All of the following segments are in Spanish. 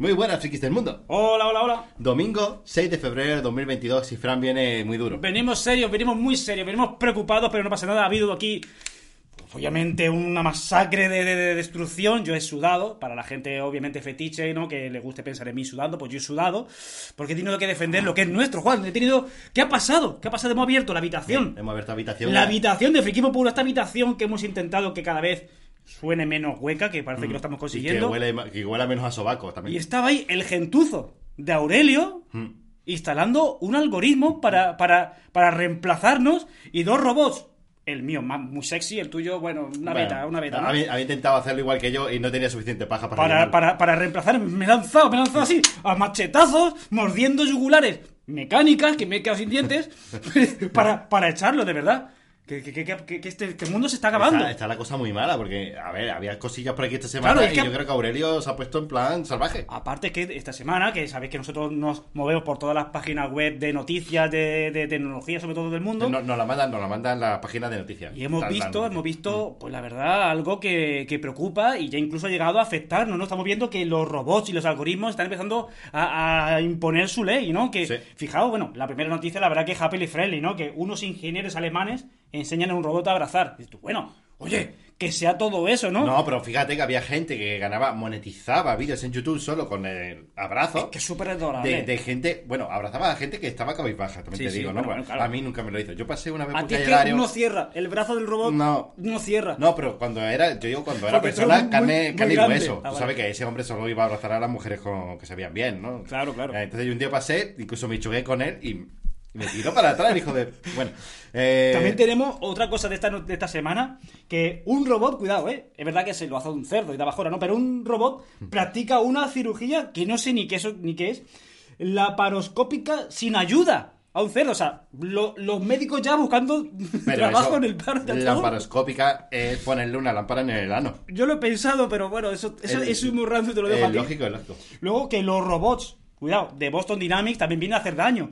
Muy buenas, frikis del mundo. Hola, hola, hola. Domingo 6 de febrero de 2022 y Fran viene muy duro. Venimos serios, venimos muy serios, venimos preocupados, pero no pasa nada. Ha habido aquí, pues, obviamente, una masacre de, de- de destrucción. Yo he sudado, para la gente, obviamente, fetiche, ¿no? Que le guste pensar en mí sudando, pues yo he sudado, porque he tenido que defender lo que es nuestro, Juan. He tenido... ¿Qué ha pasado? ¿Qué ha pasado? Hemos abierto la habitación. Hemos abierto habitación. La habitación de Friquismo Puro, esta habitación que hemos intentado que cada vez suene menos hueca, que parece que lo estamos Y que consiguiendo. huele, que huela menos a sobaco también. Y estaba ahí el gentuzo de Aurelio Mm. instalando un algoritmo para, para, para reemplazarnos y dos robots. El mío, más, muy sexy, el tuyo, bueno, una Bueno, beta, una beta. ¿no? Había, había intentado hacerlo igual que yo y no tenía suficiente paja para para, para reemplazar, me he lanzado, me he lanzado así, a machetazos, mordiendo yugulares mecánicas, que me he quedado sin dientes, para, para echarlo, de verdad. Que, que, que, que- que este, que el mundo se está acabando. Está, está la cosa muy mala porque, a ver, había cosillas por aquí esta semana Claro, y yo creo que Aurelio se ha puesto en plan salvaje. Aparte que esta semana, que sabéis que nosotros nos movemos por todas las páginas web de noticias, de, de tecnología, sobre todo del mundo. Nos, nos la mandan, nos la mandan la página de noticias. Y hemos Tal, visto, tal, hemos visto, pues la verdad, algo que, que preocupa y ya incluso ha llegado a afectarnos, ¿no? Estamos viendo que los robots y los algoritmos están empezando a, a imponer su ley, ¿no? Que, Sí. fijaos, bueno, la primera noticia, la verdad que es happily friendly, ¿no? Que unos ingenieros alemanes enseñan a un robot a abrazar. Y tú, bueno, oye, que sea todo eso, ¿no? No, pero fíjate que había gente que ganaba, monetizaba vídeos en YouTube solo con el abrazo. Que es súper adorable. De, de gente, bueno, abrazaba a gente que estaba cabizbaja, también Sí, te digo, ¿no? bueno, claro. A mí nunca me lo hizo. Yo pasé una vez a por calle no cierra, el brazo del robot No. no cierra. No, pero cuando era, yo digo cuando era Porque persona, muy- carne, muy carne y hueso. Ah, Tú sabes que ese hombre solo iba a abrazar a las mujeres con, que se veían bien, ¿no? Claro, claro. Entonces yo un día pasé, incluso me choqué con él y me tiró para atrás, el hijo de... Bueno, eh, También tenemos otra cosa de esta, de esta semana, que un robot, cuidado, ¿eh? Es verdad que se lo hace un cerdo y da bajora, ¿no? Pero un robot practica una cirugía que no sé ni qué, eso, ni qué es, laparoscópica sin ayuda a un cerdo. O sea, lo- los médicos ya buscando pero trabajo en el paro. de La todo. paroscópica es ponerle una lámpara en el ano. Yo lo he pensado, pero bueno, eso, eso El- es muy rancio, te lo dejo Eh, a ti. lógico, es lógico. Luego que los robots, cuidado, de Boston Dynamics también vienen a hacer daño.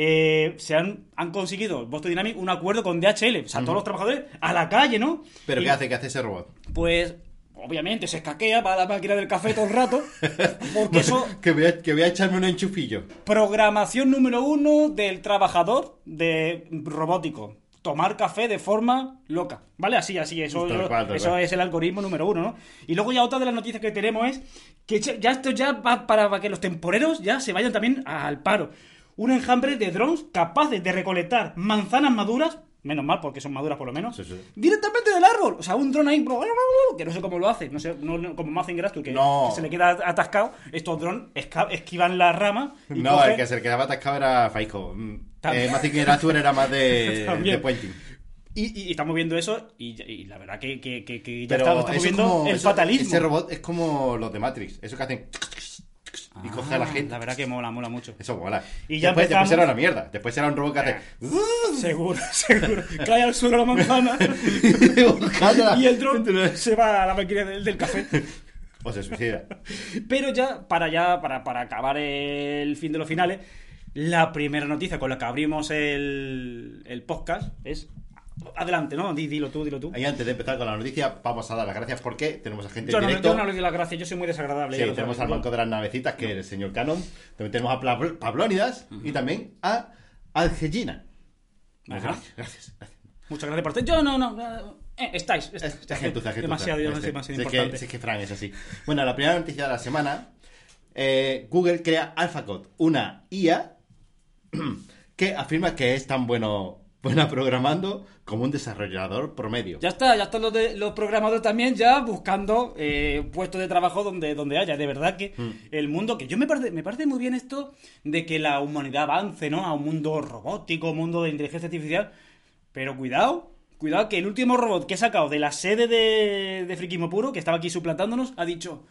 Eh, se han, han conseguido Boston Dynamics un acuerdo con DHL, o sea, todos los trabajadores a la calle, ¿no? ¿Pero Y, qué hace? ¿Qué hace ese robot? Pues, obviamente, se escaquea para la máquina del café todo el rato, porque eso, que, voy a, que voy a echarme un enchufillo. programación número uno del trabajador de robótico. Tomar café de forma loca, ¿vale? Así, así, eso, cual, eso es el algoritmo número uno, ¿no? Y luego ya otra de las noticias que tenemos es que ya- esto ya va para, para que los temporeros ya se vayan también al paro. Un enjambre de drones capaces de recolectar manzanas maduras, menos mal porque son maduras por lo menos, Sí, sí. directamente del árbol. O sea, un dron ahí, que no sé cómo lo hace, no sé, no, no- como Mazinger tú, que, No. que se le queda atascado. Estos drones esquivan la rama y No, cogen- el que se quedaba atascado era Faico. Mm. Eh, Mazinger era más de, de Pointing. Y, y estamos viendo eso y, y la verdad que, que- que- que ya Pero estamos, viendo como- el eso- fatalismo. Ese robot es como los de Matrix. Eso que hacen... Y coge a la Ah, gente. La verdad que mola, mola mucho. Eso mola. Y ya después, empezamos- después era una mierda. Después era un robot que hace... Seguro, seguro. Cae al suelo la manzana y el dron se va a la máquina del, del café. O se suicida. Pero ya, para ya, para, para acabar el fin de los finales, la primera noticia con la que abrimos el, el podcast es. Adelante, ¿no? Di- Dilo tú, dilo tú. Y antes de empezar con la noticia, vamos a dar las gracias porque tenemos a gente Yo en no, directo. yo no le doy las gracias, yo soy muy desagradable. Sí, tenemos sabes. al banco de las navecitas, que es el señor Canon. También tenemos a Pla- Pablónidas y también a Algellina. Gracias, gracias. gracias. Muchas gracias por estar. Yo no, no. no, eh, estáis. estáis, Es estáis. gentuza, gentuza. demasiado, Sí, demasiado sí, es importante. que, sí, es que Fran es así. Bueno, la primera noticia de la semana. eh, Google crea AlphaCode, una IA que afirma que es tan bueno buena programando como un desarrollador promedio. Ya está, ya están los, de- los programadores también ya buscando eh, puestos de trabajo donde, donde haya. De verdad que Hmm. el mundo, que yo me parece, me parece muy bien esto de que la humanidad avance, ¿no? A un mundo robótico, un mundo de inteligencia artificial. Pero cuidado, cuidado que el último robot que he sacado de la sede de, de Friquismo Puro, que estaba aquí suplantándonos, ha dicho...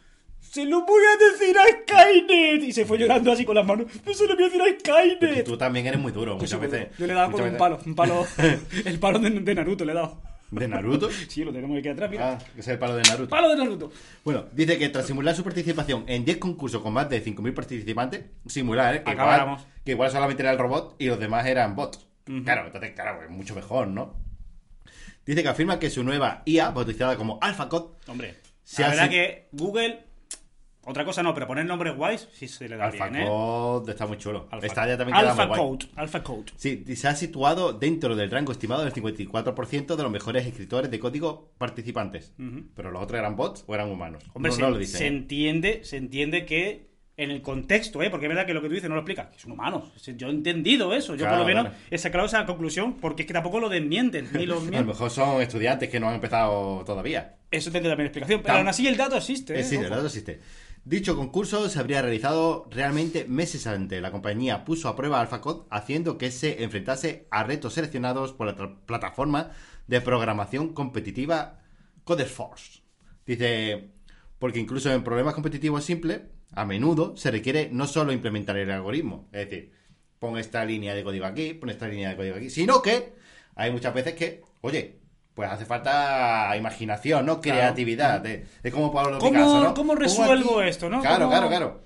Se lo voy a decir a Skynet. Y se fue llorando así con las manos. No se lo voy a decir a Porque Skynet. tú también eres muy duro. Muchas veces. Yo le he dado con un palo, un palo. el palo de, de Naruto le he dado. ¿De Naruto? Sí, lo tenemos aquí atrás, mira. Ah, que es el palo de Naruto. Palo de Naruto. Bueno, dice que tras simular su participación en 10 concursos con más de 5.000 participantes, simular, ¿eh? Que igual, que igual solamente era el robot y los demás eran bots. Claro, entonces, claro, es mucho mejor, ¿no? Dice que afirma que su nueva IA, bautizada como AlphaCode, Hombre, Se la hace- verdad que Google... Otra cosa no, pero poner nombres guays sí se le da bien, ¿eh? AlphaCode está muy chulo. Alpha- Esta ya también queda muy Alpha guay. Code. Alpha Code. Sí, se ha situado dentro del rango estimado del 54% de los mejores escritores de código participantes. Pero los otros eran bots o eran humanos. Hombre, no, se, no lo dice. se ¿eh? entiende, se entiende que en el contexto, ¿eh? porque es verdad que lo que tú dices no lo explica, que son humanos. Yo he entendido eso, yo Claro, por lo menos claro. he sacado esa conclusión porque es que tampoco lo desmienten, ni los A lo mejor son estudiantes que no han empezado todavía. Eso tendría también explicación, pero Tam- aún así el dato existe. ¿eh? Eh, Ojo. verdad existe. Dicho concurso se habría realizado realmente meses antes. La compañía puso a prueba AlphaCode haciendo que se enfrentase a retos seleccionados por la plataforma de programación competitiva Codeforce. Dice, porque incluso en problemas competitivos simples, a menudo se requiere no solo implementar el algoritmo, es decir, pon esta línea de código aquí, pon esta línea de código aquí, sino que hay muchas veces que, oye, pues hace falta imaginación, ¿no? Claro. Creatividad. De, de cómo Pablo ¿Cómo- Picasso, ¿no? cómo resuelvo esto, no? Claro, ¿Cómo- claro, claro.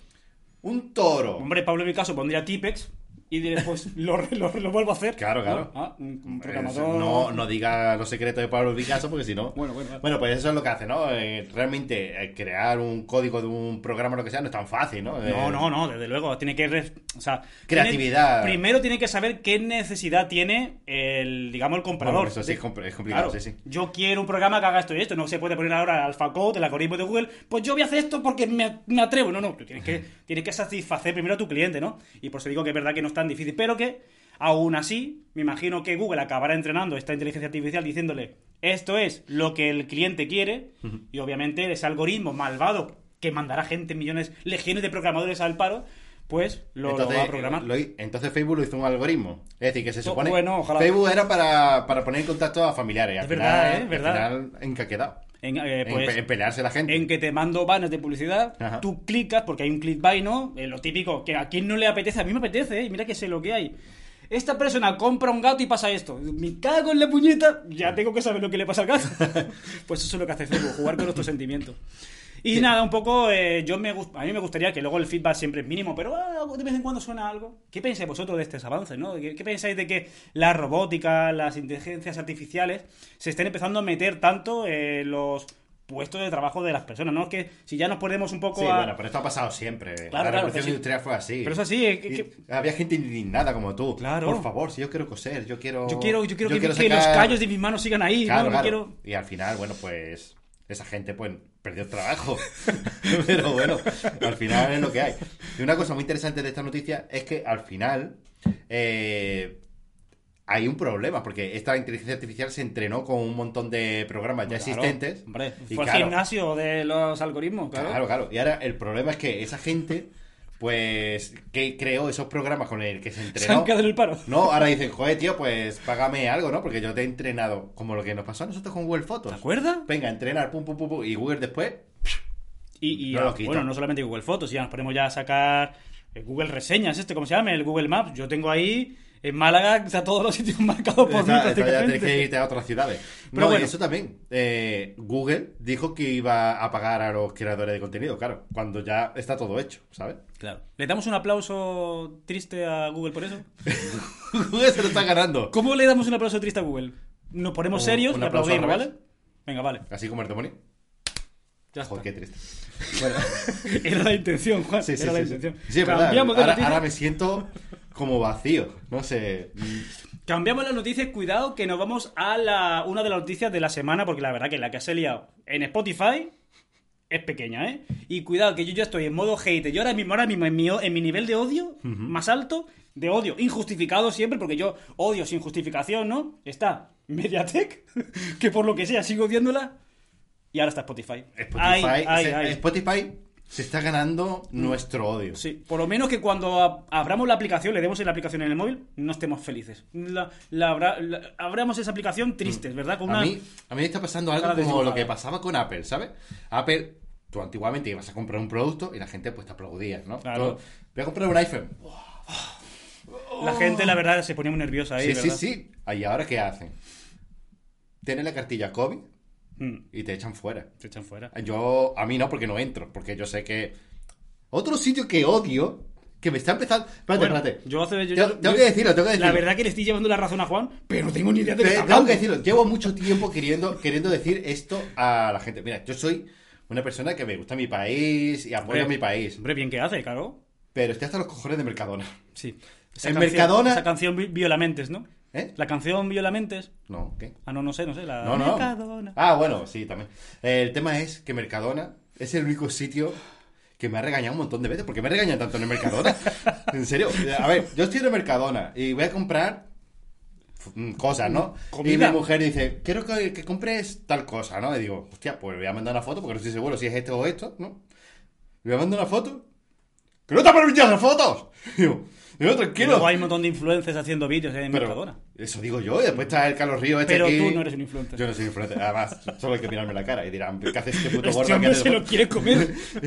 Un toro. Hombre, Pablo Picasso pondría Tipex y después lo, lo, lo vuelvo a hacer. Claro, claro. ¿no? Ah, un, un programador. No, no diga los secretos de Pablo Picasso porque si no. Bueno, bueno, vale. pues eso es lo que hace, ¿no? Eh, realmente eh, crear un código de un programa o lo que sea no es tan fácil, ¿no? Eh, No, no, no, desde luego. Tiene que. O sea, Creatividad. tiene- primero tiene que saber qué necesidad tiene el, digamos, el comprador. Bueno, eso sí es compl- es complicado, Claro, sí, sí. Yo quiero un programa que haga esto y esto. No se puede poner ahora AlphaCode, el algoritmo de Google. Pues yo voy a hacer esto porque me, me atrevo. No, no. Tú tienes que, tienes que satisfacer primero a tu cliente, ¿no? Y por eso digo que es verdad que no es tan difícil. Pero que, aún así, me imagino que Google acabará entrenando esta inteligencia artificial diciéndole esto es lo que el cliente quiere. Y obviamente ese algoritmo malvado que mandará gente, millones, legiones de programadores al paro, pues lo, va a programar. lo entonces Facebook lo hizo un algoritmo. Es decir, que se supone. bueno, ojalá. Facebook era para, para poner en contacto a familiares. al verdad, ¿eh? Final, ¿en qué ha quedado? En, eh, En pues, pe- en pelearse la gente. en que te mando banners de publicidad, Ajá. tú clicas, porque hay un clickbait, ¿no? Eh, lo típico, que a quien no le apetece, a mí me apetece, ¿eh? Mira que sé lo que hay. Esta persona compra un gato y pasa esto. Me cago en la puñeta, ya tengo que saber lo que le pasa al gato. pues eso es lo que hace Facebook, jugar con nuestros sentimientos. Y nada, un poco, eh, yo me a mí me gustaría que luego el feedback siempre es mínimo, pero ah, de vez en cuando suena algo. ¿Qué pensáis vosotros de estos avances, no? ¿Qué, qué pensáis de que la robótica, las inteligencias artificiales se estén empezando a meter tanto en los puestos de trabajo de las personas, ¿no? Es que si ya nos ponemos un poco Sí, a... bueno, pero esto ha pasado siempre. Claro, la claro, revolución sí. industrial fue así. Pero es así, es que- Había gente indignada como tú. Claro. Por favor, si yo quiero coser, yo quiero. Yo quiero, yo quiero que, sacar- los callos de mis manos sigan ahí, Claro, ¿no? No claro. quiero... Y al final, bueno, pues. Esa gente, pues, perdió el trabajo. Pero bueno, al final es lo que hay. Y una cosa muy interesante de esta noticia es que al final. eh, hay un problema, porque esta inteligencia artificial se entrenó con un montón de programas ya Claro, existentes. Hombre, Y fue claro, el gimnasio de los algoritmos, claro. Claro, claro. Y ahora el problema es que esa gente, pues, que creó esos programas con el que se Se han entrenó. quedado en el paro. No, ahora dicen, joder, tío, pues págame algo, ¿no? Porque yo te he entrenado como lo que nos pasó a nosotros con Google Fotos. ¿Te acuerdas? Venga, entrenar, pum, pum, pum, pum, y Google después. Y, y, No bueno, no solamente Google Fotos, ya nos ponemos ya a sacar eh, Google Reseñas, este, ¿cómo se llama? El Google Maps. Yo tengo ahí en Málaga, está todos los sitios marcados por mí Esta- esta ya tienes que irte a otras ciudades. Pero no, bueno. y eso también. eh, Google dijo que iba a pagar a los creadores de contenido, claro, cuando ya está todo hecho, ¿sabes? Claro. ¿Le damos un aplauso triste a Google por eso? Google se lo está ganando. ¿Cómo le damos un aplauso triste a Google? Nos ponemos serios y aplaudimos. ¿vale? Venga, vale. Así como el demonio. Ya. Joder, qué triste. Era la intención, Juan. Sí, sí, Era la sí, intención. Sí, verdad. Ahora, ahora me siento como vacío. No sé. Cambiamos las noticias, cuidado, que nos vamos a la, una de las noticias de la semana, porque la verdad que la que se ha liado en Spotify es pequeña, ¿eh? Y cuidado, que yo ya estoy en modo hate. Yo ahora mismo, ahora mismo, en mi, en mi nivel de odio más alto, de odio, injustificado siempre, porque yo odio sin justificación, ¿no? Está Mediatek, que por lo que sea sigo odiándola, y ahora está Spotify. Spotify, Ay, ay, se- ay. Spotify se está ganando nuestro odio. Sí, por lo menos que cuando a- abramos la aplicación, le demos la aplicación en el móvil, no estemos felices. La, la abra- la- abramos esa aplicación tristes, ¿verdad? Con Mm. A una... mí, a mí me está pasando algo como lo que pasaba con Apple, ¿sabes? Apple, tú antiguamente ibas a comprar un producto y la gente pues te aplaudía, ¿no? Claro. Tú, voy a comprar un iPhone. La gente, la verdad, se ponía muy nerviosa ahí, sí, sí, ¿verdad? sí. ¿Y ahora qué hacen? Tienen la cartilla COVID Mm, y te echan fuera. se echan fuera. Yo, a mí no, porque no entro, porque yo sé que... Otro sitio que odio, que me está empezando... Espérate, Bueno, espérate. yo hace- yo- Tengo- yo- tengo que decirlo, tengo que decirlo. La verdad que le estoy llevando la razón a Juan, pero no tengo ni idea de qué Te- tengo que decirlo, llevo mucho tiempo queriendo, queriendo decir esto a la gente. Mira, yo soy una persona que me gusta mi país y apoyo a mi país, Hombre, bien que hace, claro. pero estoy hasta los cojones de Mercadona. Sí. En Mercadona- Esa canción Vi- Violamentes, ¿no? ¿Eh? La canción Violamentes. No, ¿qué? Ah, no, no sé, no sé. La No, no. Mercadona. Ah, bueno, sí, también. El tema es que Mercadona es el único sitio que me ha regañado un montón de veces. ¿Por qué me regañan tanto en el Mercadona? en serio. A ver, yo estoy en el Mercadona y voy a comprar mm, cosas, ¿no? Comida. Y mi mujer dice, quiero que, que compres tal cosa, ¿no? Y digo, hostia, pues voy a mandar una foto porque no estoy seguro si es esto o esto, ¿no? Y voy a mandar una foto. ¡Que no te permitido hacer fotos! Y digo, Y tranquilo. luego hay un montón de influencers haciendo vídeos en Pero Mercadona. eso digo yo, y después está el Carlos Ríos este Pero aquí. tú no eres un influencer. Yo no soy influencer. Además, solo hay que mirarme la cara y dirán, ¿qué hace este puto gordo Este hombre hace se lo quiere comer.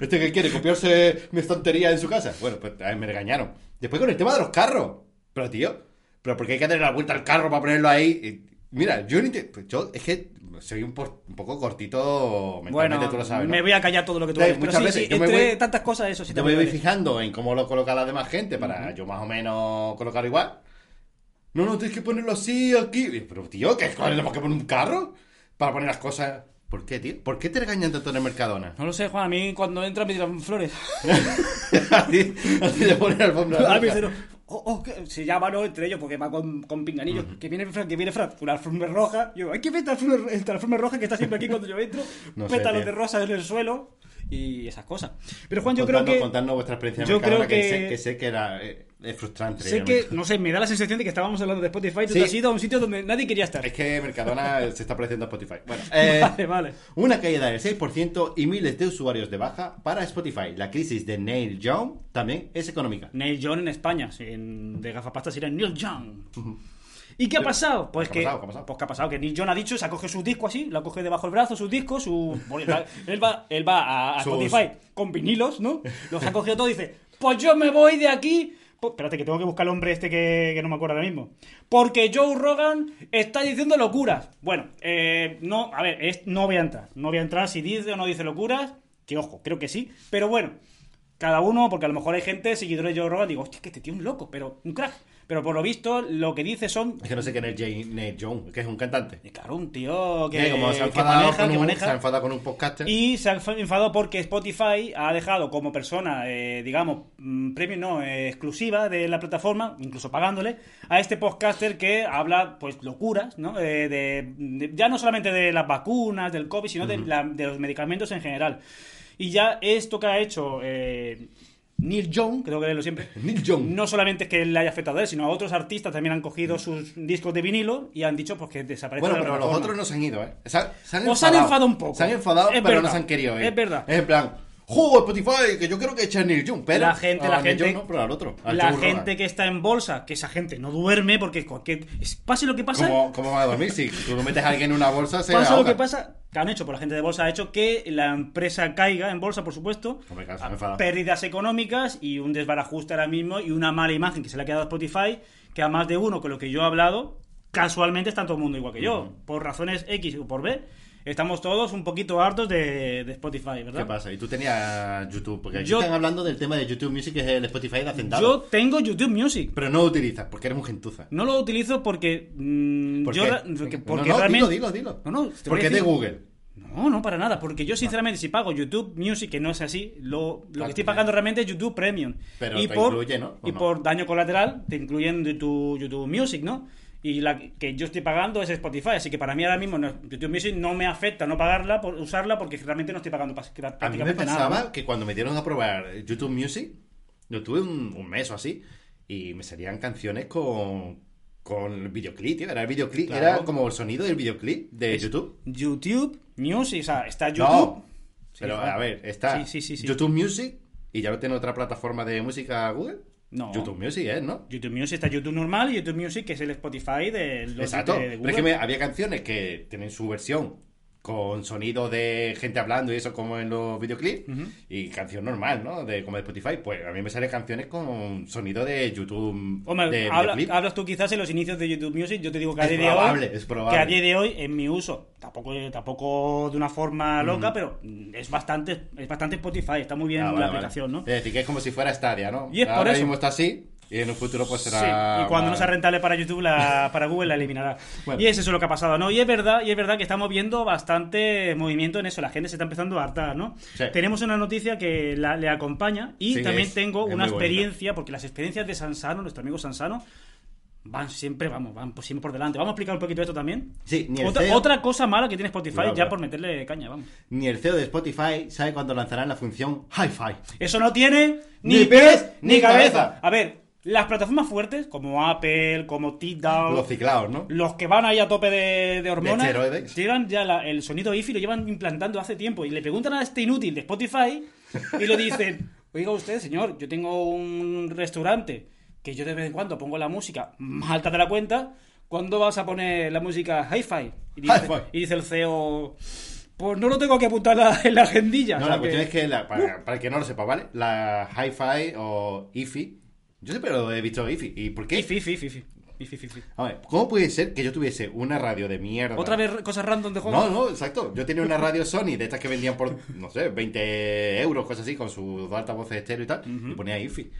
¿Este que quiere? ¿Copiarse mi estantería en su casa? Bueno, pues me regañaron. Después con el tema de los carros. Pero tío, ¿pero por qué hay que darle la vuelta al carro para ponerlo ahí? Y, mira, yo, pues yo es que soy un, por- un poco cortito mentalmente, bueno, tú lo sabes, ¿no? me voy a callar todo lo que tú Sí, dices. Muchas sí, veces sí, yo me entre voy- tantas cosas, eso sí te Yo me voy fijando en cómo lo coloca la demás gente para yo más o menos colocar igual. No, no, tienes que ponerlo así, aquí. Pero, tío, ¿qué coño tenemos que poner un carro? Para poner las cosas. ¿Por qué, tío? ¿Por qué te regañan tanto en el Mercadona? No lo sé, Juan. A mí cuando entran me tiran flores. a ti, a ti te ponen alfombra Oh, oh, que se llama ¿no? entre ellos porque va con, con pinganillos. Que viene Fran, que viene Fran, una alfombra roja. Yo, hay que ver esta alfombra roja que está siempre aquí cuando yo entro. No pétalos de rosa en el suelo y esas cosas. Pero Juan, yo Contadnos- creo que. contadnos vuestra experiencia en yo creo que... que- sé, que sé que era eh, es frustrante. Sé que, no sé, me da la sensación de que estábamos hablando de Spotify. Tú Sí. te has ido a un sitio donde nadie quería estar. Es que Mercadona se está pareciendo a Spotify. Bueno, eh, Vale, vale. Una caída del 6% y miles de usuarios de baja para Spotify. La crisis de Neil Young también es económica. Neil Young en España. en- de gafapasta sería Neil Young. ¿Y qué ha pasado? Pues ¿Qué ha que, ha pasado? pues que ha pasado que Neil Young ha dicho, se ha cogido su disco así, lo coge debajo del brazo, sus discos, su... él va, él va, a, Spotify con vinilos, ¿no? Los ha cogido todo y dice, pues yo me voy de aquí... Pues, espérate, que tengo que buscar el hombre este que, que no me acuerdo ahora mismo. Porque Joe Rogan está diciendo locuras. Bueno, eh, no, a ver, no voy a entrar. No voy a entrar si dice o no dice locuras. Que ojo, creo que sí. Pero bueno, cada uno, porque a lo mejor hay gente, seguidores de Joe Rogan, digo, hostia, que este tío es un loco, pero un crack. Pero por lo visto, lo que dice son. Es que no sé quién es Jay- Neil Young, que es un cantante. Claro, un tío que, Que como se ha que maneja, maneja. se ha enfadado con un podcaster. Y se ha enfadado porque Spotify ha dejado como persona, eh, digamos, mm, premio no, eh, exclusiva de la plataforma, incluso pagándole, a este podcaster que habla, pues, locuras, ¿no? Eh, de, de- ya no solamente de las vacunas, del COVID, sino de, la- de los medicamentos en general. Y ya esto que ha hecho eh, Neil Young, creo que leerlo siempre, Neil Young. no solamente es que le haya afectado a él, sino a otros artistas también han cogido sus discos de vinilo y han dicho pues que desaparecen Bueno, de pero los otros no se han ido, ¿eh? Se han, se han O se han enfadado un poco. Se han enfadado, Es pero verdad. no se han querido ir. Es verdad. Es en plan, ¡juego Spotify! Que yo creo que echa Neil Young, pero... La gente- la gente- Young no, pero al otro. al la gente que está en bolsa, que esa gente no duerme porque cualquier pase lo que pase, ¿Cómo, ¿Cómo va a dormir? Si tú no metes a alguien en una bolsa, se pasa lo que pasa, que han hecho por la gente de bolsa ha hecho que la empresa caiga en bolsa, por supuesto, se han enfadado. pérdidas económicas y un desbarajuste ahora mismo y una mala imagen que se le ha quedado a Spotify, que a más de uno con lo que yo he hablado, casualmente está todo el mundo igual que yo, por razones X o por B. Estamos todos un poquito hartos de, de Spotify, ¿verdad? ¿Qué pasa? ¿Y tú tenías YouTube? Porque aquí Yo- están hablando del tema de YouTube Music, que es el Spotify de Hacendado. Yo tengo YouTube Music. Pero no lo utilizas, porque eres muy gentuza. No lo utilizo porque. mm, ¿Por yo qué? porque no, no, realmente. dilo, dilo, dilo. No, no, Porque es de Google. No, no, para nada. Porque yo, sinceramente, si pago YouTube Music, que no es así, lo, lo Claro, que estoy pagando realmente es YouTube Premium. Pero y te por, incluye, ¿no? ¿O Y no? por daño colateral, te incluyen de tu YouTube Music, ¿no? Y la que yo estoy pagando es Spotify. Así que para mí ahora mismo no- YouTube Music no me afecta no pagarla, por usarla, porque realmente no estoy pagando pas- A mí me prácticamente pasaba nada. ¿no? que cuando me dieron a probar YouTube Music, yo tuve un, un mes o así, y me salían canciones con, con el videoclip, tío. Era el videoclip, Claro. era como el sonido del videoclip de YouTube. YouTube Music, o sea, está No. YouTube. Pero joder. a ver, está Sí, sí. YouTube Music y ya no tiene otra plataforma de música Google. No. YouTube Music es, ¿no? YouTube Music está YouTube normal y YouTube Music que es el Spotify de los Exacto. de Pero es que me- había canciones que tienen su versión con sonido de gente hablando y eso como en los videoclips y canción normal, ¿no? De como de Spotify, pues a mí me salen canciones con sonido de YouTube Hombre, de habla- hablas tú quizás en los inicios de YouTube Music, yo te digo que a Es día de hoy, es probable. que a día de hoy en mi uso, tampoco, tampoco de una forma loca, pero es bastante, es bastante Spotify, está muy bien Ah, la vale, aplicación, ¿no? Es decir, que es como si fuera Stadia, ¿no? Y es por Ahora eso. mismo está así y en un futuro pues será... Sí, y cuando no sea rentable para YouTube, la, para Google la eliminará. Bueno. Y es eso lo que ha pasado, ¿no? Y es verdad, y es verdad que estamos viendo bastante movimiento en eso, la gente se está empezando a hartar, ¿no? Sí. Tenemos una noticia que la- le acompaña y Sí, también es- tengo es una bonita. experiencia, porque las experiencias de Sansano, nuestro amigo Sansano, van siempre, vamos, van por- siempre por delante. Vamos a explicar un poquito esto también. Sí, ni el, Otra, CEO, otra cosa mala que tiene Spotify, ya por meterle caña, vamos. ni el CEO de Spotify sabe cuándo lanzarán la función Hi-Fi. Eso no tiene ni, Ni pies ni ni cabeza. cabeza. A ver, las plataformas fuertes, como Apple, como TikTok, Los ciclados, ¿no? los que van ahí a tope de, de hormonas, esteroides. llevan ya la- el sonido IFI, lo llevan implantando hace tiempo. Y le preguntan a este inútil de Spotify y le dicen, oiga usted, señor, yo tengo un restaurante que yo de vez en cuando pongo la música más alta de la cuenta, ¿cuándo vas a poner la música hi-fi? Y dice, Hi-fi. y dice el CEO, pues no lo tengo que apuntar la- en la agendilla. No, o sea la cuestión es que, la- para, para el que no lo sepa, ¿vale? La Hi-Fi o IFI, yo siempre lo he visto IFI. ¿Y por qué? IFI, IFI, IFI, IFI, IFI, IFI. A ver, ¿cómo puede ser que yo tuviese una radio de mierda? Otra vez cosas random de juego. No, no, exacto. Yo tenía una radio Sony de estas que vendían por, no sé, 20 euros, cosas así, con sus dos altavoces estéreo y tal, y ponía IFI.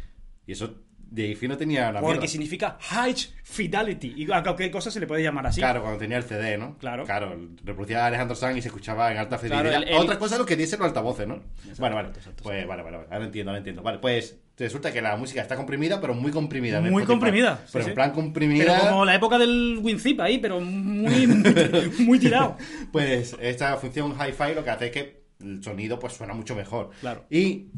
Y eso de IFI no tenía la Porque mierda. significa High Fidelity. Y a cualquier cosa se le puede llamar así. Claro, cuando tenía el CD, ¿no? Claro. Claro, reproducía a Alejandro Sanz y se escuchaba en alta Claro, fidelidad. el- el- Otra cosa es lo que dicen los altavoces, ¿no? vale, vale. exacto, pues vale, vale, vale. Ahora entiendo, ahora entiendo. Vale, pues resulta que la música está comprimida, pero muy comprimida. Muy comprimida, Pero sí. en plan comprimida. Pero como la época del WinZip ahí, pero muy, muy, muy tirado. Pues esta función hi-fi lo que hace es que el sonido pues suena mucho mejor. Claro. Y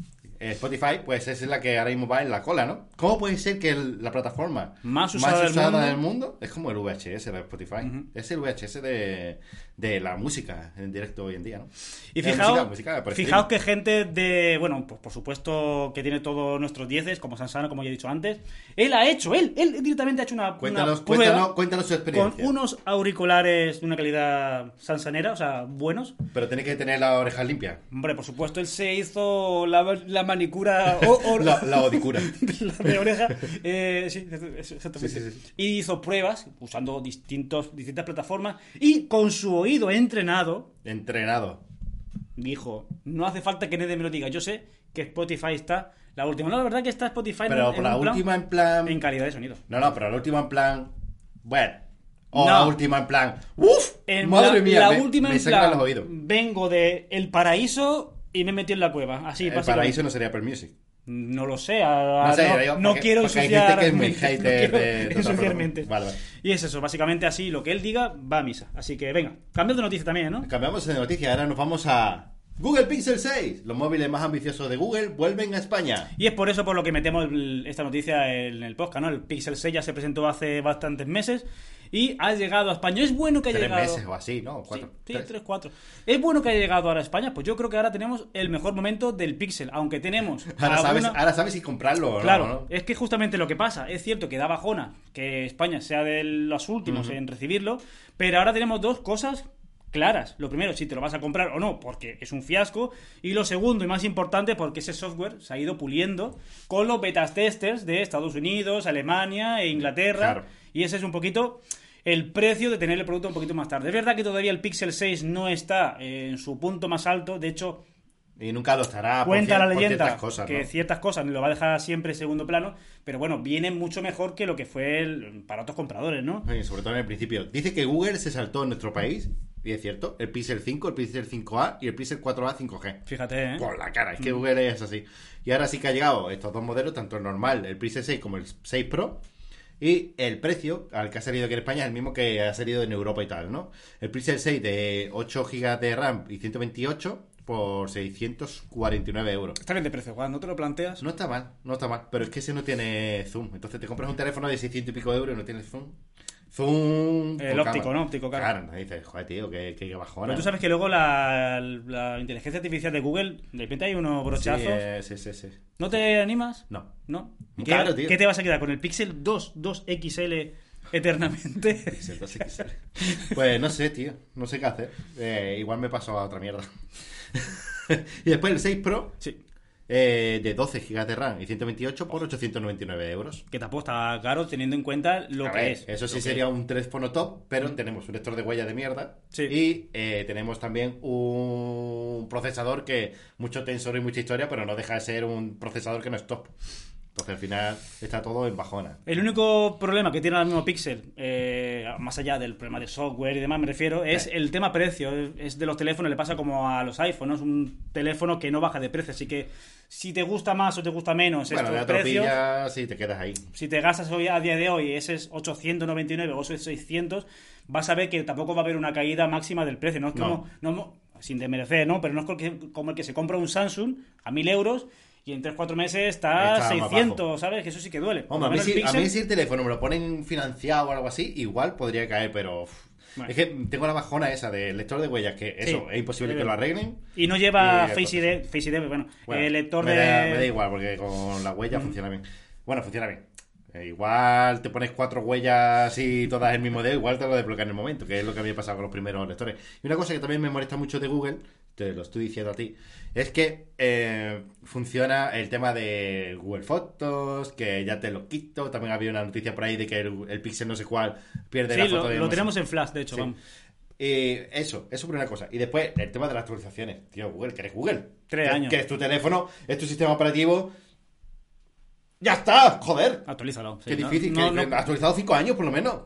Spotify pues es la que ahora mismo va en la cola, ¿no? ¿Cómo puede ser que el- la plataforma Más usada del mundo? del mundo es como el VHS de Spotify? Es el VHS de, de la música en directo hoy en día, ¿no? Y fijaos, música- música por fijaos que gente de, bueno, pues por supuesto que tiene todos nuestros dieces, como Sansano, como ya he dicho antes, él ha hecho, él, él directamente ha hecho una, Cuéntanos, una prueba cuéntanos, cuéntanos su con experiencia. unos auriculares de una calidad sansanera, o sea, buenos. Pero tiene que tener la oreja limpia. Hombre, por supuesto, él se hizo la, la manicura o, o- La, la odicura. la de oreja. Eh, sí, exactamente. Sí, sí, sí. Y hizo pruebas usando distintos, distintas plataformas y con su oído entrenado Entrenado. dijo, no hace falta que nadie me lo diga, yo sé que Spotify está la última. No, la verdad que está Spotify Pero en, por la plan- última en plan... en calidad de sonido. No, no, pero la última en plan... Bueno. O No. la última en plan... ¡Uf! En Madre la, mía, la me, última me en plan, los oídos. vengo de El Paraíso y me metí en la cueva. Así, el básicamente. paraíso no sería per music. No lo sé, a- No sé, no, digo, no porque- quiero ensuciar gente que es muy mentes, no quiero de- ensuciar mentes. Vale, vale. Y es eso, básicamente así, lo que él diga va a misa. Así que venga, cambio de noticia también, ¿no? Cambiamos de noticia, ahora nos vamos a Google Pixel 6. Los móviles más ambiciosos de Google vuelven a España. Y es por eso por lo que metemos esta noticia en el podcast, ¿no? El Pixel 6 ya se presentó hace bastantes meses y ha llegado a España. Es bueno que haya Tres llegado. meses o así, ¿no? Cuatro. Sí, tres. tres, cuatro. Es bueno que haya llegado ahora a España, pues yo creo que ahora tenemos el mejor momento del Pixel, aunque tenemos. Ahora, sabes, alguna- ahora sabes si comprarlo o no, Claro, ¿no? es que justamente lo que pasa, es cierto que da bajona que España sea de los últimos en recibirlo, pero ahora tenemos dos cosas claras. Lo primero, si te lo vas a comprar o no, porque es un fiasco. Y lo segundo y más importante, porque ese software se ha ido puliendo con los betas testers de Estados Unidos, Alemania e Inglaterra. Claro. Y ese es un poquito el precio de tener el producto un poquito más tarde. Es verdad que todavía el Pixel 6 no está en su punto más alto, de hecho Y nunca lo estará cuenta la leyenda ciertas cosas, que ¿no? ciertas cosas lo va a dejar siempre en segundo plano, pero bueno, viene mucho mejor que lo que fue el- para otros compradores, ¿no? Sobre todo en el principio. Dice que Google se saltó en nuestro país, y es cierto, el Pixel 5, el Pixel 5A y el Pixel 4A 5G. Fíjate, ¿eh? Por la cara, es que Google es así. Y ahora sí que ha llegado estos dos modelos, tanto el normal, el Pixel 6 como el 6 Pro. Y el precio al que ha salido aquí en España es el mismo que ha salido en Europa y tal, ¿no? El Pixel 6 de 8 GB de RAM y 128 por 649 euros. Está bien de precio, Juan, ¿no te lo planteas? No está mal, no está mal. Pero es que ese no tiene zoom. Entonces te compras un teléfono de 600 y pico de euros y no tiene zoom. Zoom. El con óptico, cámara. ¿no? Óptico, claro. Claro, dices, joder, tío, qué, qué, qué bajona. Pero tú sabes que luego la, la inteligencia artificial de Google, de repente hay unos Sí, brochazos. eh, sí, sí, sí. ¿No te animas? No. ¿No? ¿Qué, caro, tío. qué te vas a quedar con el Pixel 2, 2XL eternamente? Pixel 2 XL. Pues no sé, tío. No sé qué hacer. Eh, igual me paso a otra mierda. y después el 6 Pro sí. Eh, de 12 GB de RAM y 128 por 899 euros. Que tampoco está caro teniendo en cuenta lo A que ver, es. Eso sí sería es. un teléfono top, pero tenemos un lector de huella de mierda. Sí. Y eh, tenemos también un procesador que mucho tensor y mucha historia, pero no deja de ser un procesador que no es top. Entonces al final está todo en bajona. El único problema que tiene ahora mismo Pixel, eh, más allá del problema de software y demás, me refiero, es Sí. el tema precio. Es- de los teléfonos, le pasa como a los iPhones, es un teléfono que no baja de precio. Así que si te gusta más o te gusta menos Bueno, estos precios, sí, te quedas ahí. si te gastas hoy a día de hoy ese es 899 o ese es 600, vas a ver que tampoco va a haber una caída máxima del precio. No es como, no, sin desmerecer, ¿no? Pero no es como el que se compra un Samsung a 1000 euros y en 3-4 meses está, Está más 600, ¿sabes? Que eso sí que duele. Hombre, a mí, si, a mí si el teléfono me lo ponen financiado o algo así, igual podría caer, pero... Bueno. Es que tengo la bajona esa del lector de huellas, que eso Sí, es imposible que lo arreglen. Y no lleva Y Face ID, Face ID, bueno, Bueno, el lector me de... Da, me da igual, porque con la huella funciona bien. Bueno, funciona bien. Eh, igual te pones cuatro huellas y todas el mismo dedo, igual te lo desbloquea en el momento, que es lo que había pasado con los primeros lectores. Y una cosa que también me molesta mucho de Google, te lo estoy diciendo a ti, es que eh, funciona el tema de Google Fotos, que ya te lo quito. También había una noticia por ahí de que el, el Pixel no sé cuál pierde Sí, la lo, foto de lo no sé- tenemos en flash, de hecho, Sí. vamos. Eh, eso, eso por una cosa. Y después, el tema de las actualizaciones. Tío, Google, que eres Google. Tres años. Que es tu teléfono, es tu sistema operativo. ¡Ya está! ¡Joder! Actualízalo. sí, Qué no- difícil. no- que, no- actualizado cinco años, por lo menos.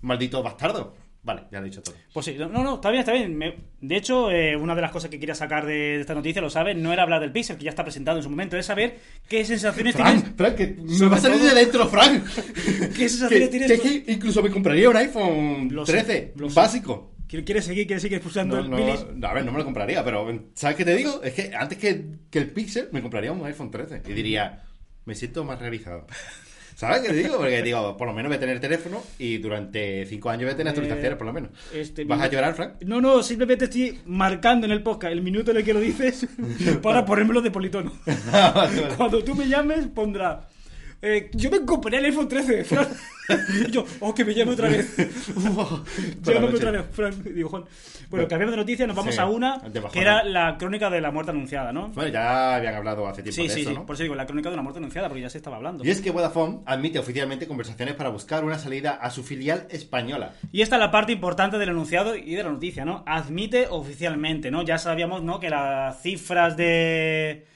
Maldito bastardo. Vale, ya lo he dicho todo. Pues sí, no, no, está bien, está bien. Me- de hecho, eh, una de las cosas que quería sacar de, de esta noticia, lo sabes, no era hablar del Pixel, que ya está presentado en su momento, es saber qué sensaciones tienes. Frank, Frank, que me va a salir todo- de dentro, Frank. ¿Qué sensaciones que, tienes? que que incluso me compraría un iPhone Lo sé, 13, lo sé. básico. ¿Quieres seguir, quieres seguir expulsando No, el no, a ver, no me lo compraría, pero ¿sabes qué te digo? Es que antes que, que el Pixel me compraría un iPhone 13 y diría, me siento más realizado. ¿Sabes qué te digo? Porque digo, por lo menos voy a tener teléfono y durante cinco años voy a tener actualizaciones, por lo menos. este, ¿Vas a llorar, Frank? No, no, simplemente estoy marcando en el podcast el minuto en el que lo dices para ponérmelo de politono. Cuando tú me llames, pondrá. Eh, yo me compré el iPhone 13, Fran. Y yo, oh, que me llame otra vez. Llámame otra vez, Fran. Digo, Juan. Bueno, cambiamos de noticia, nos vamos Sí, a una que era la crónica de la muerte anunciada, ¿no? Bueno, ya habían hablado hace tiempo Sí, de sí, eso, sí. Por eso digo, la crónica de la muerte anunciada, porque ya se estaba hablando. Y es que Vodafone admite oficialmente conversaciones para buscar una salida a su filial española. Y esta es la parte importante del enunciado y de la noticia, ¿no? Admite oficialmente, ¿no? Ya sabíamos, ¿no? Que las cifras de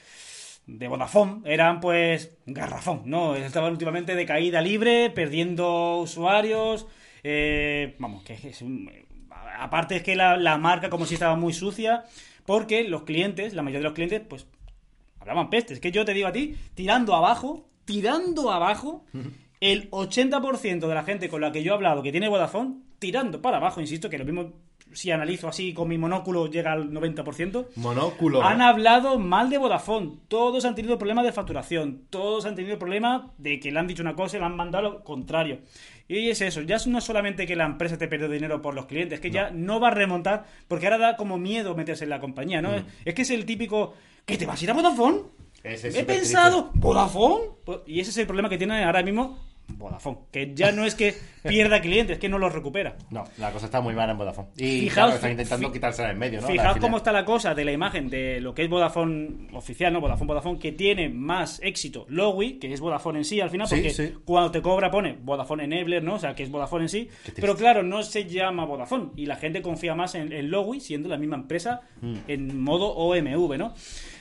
de Vodafone eran pues garrafón, ¿no? Estaban últimamente de caída libre, perdiendo usuarios, eh, vamos, que es un- aparte es que la, la marca como si estaba muy sucia, porque los clientes, la mayoría de los clientes, pues hablaban pestes. Que yo te digo a ti, tirando abajo, tirando abajo, el 80% de la gente con la que yo he hablado que tiene Vodafone, tirando para abajo, insisto, que lo mismo si analizo así con mi monóculo llega al 90%, Monóculo. han hablado mal de Vodafone. Todos han tenido problemas de facturación. Todos han tenido problemas de que le han dicho una cosa y le han mandado lo contrario. Y es eso, ya no es solamente que la empresa te perdió dinero por los clientes, es que ya no va a remontar, porque ahora da como miedo meterse en la compañía, ¿no? Es que es el típico, ¿que te vas a ir a Vodafone? Ese He pensado, ¿Vodafone? Pues- Y ese es el problema que tiene ahora mismo Vodafone, que ya no es que pierda clientes, es que no los recupera. No, la cosa está muy mala en Vodafone. Y Fijaos, claro, están intentando quitársela en medio, ¿no? Fijaos cómo está la cosa de la imagen de lo que es Vodafone oficial, ¿no? Vodafone, Vodafone, que tiene más éxito Lowy, que es Vodafone en sí al final, porque sí. cuando te cobra pone Vodafone Enabler, ¿no? O sea, que es Vodafone en sí. Pero claro, no se llama Vodafone y la gente confía más en, en Lowy, siendo la misma empresa Mm. en modo OMV, ¿no?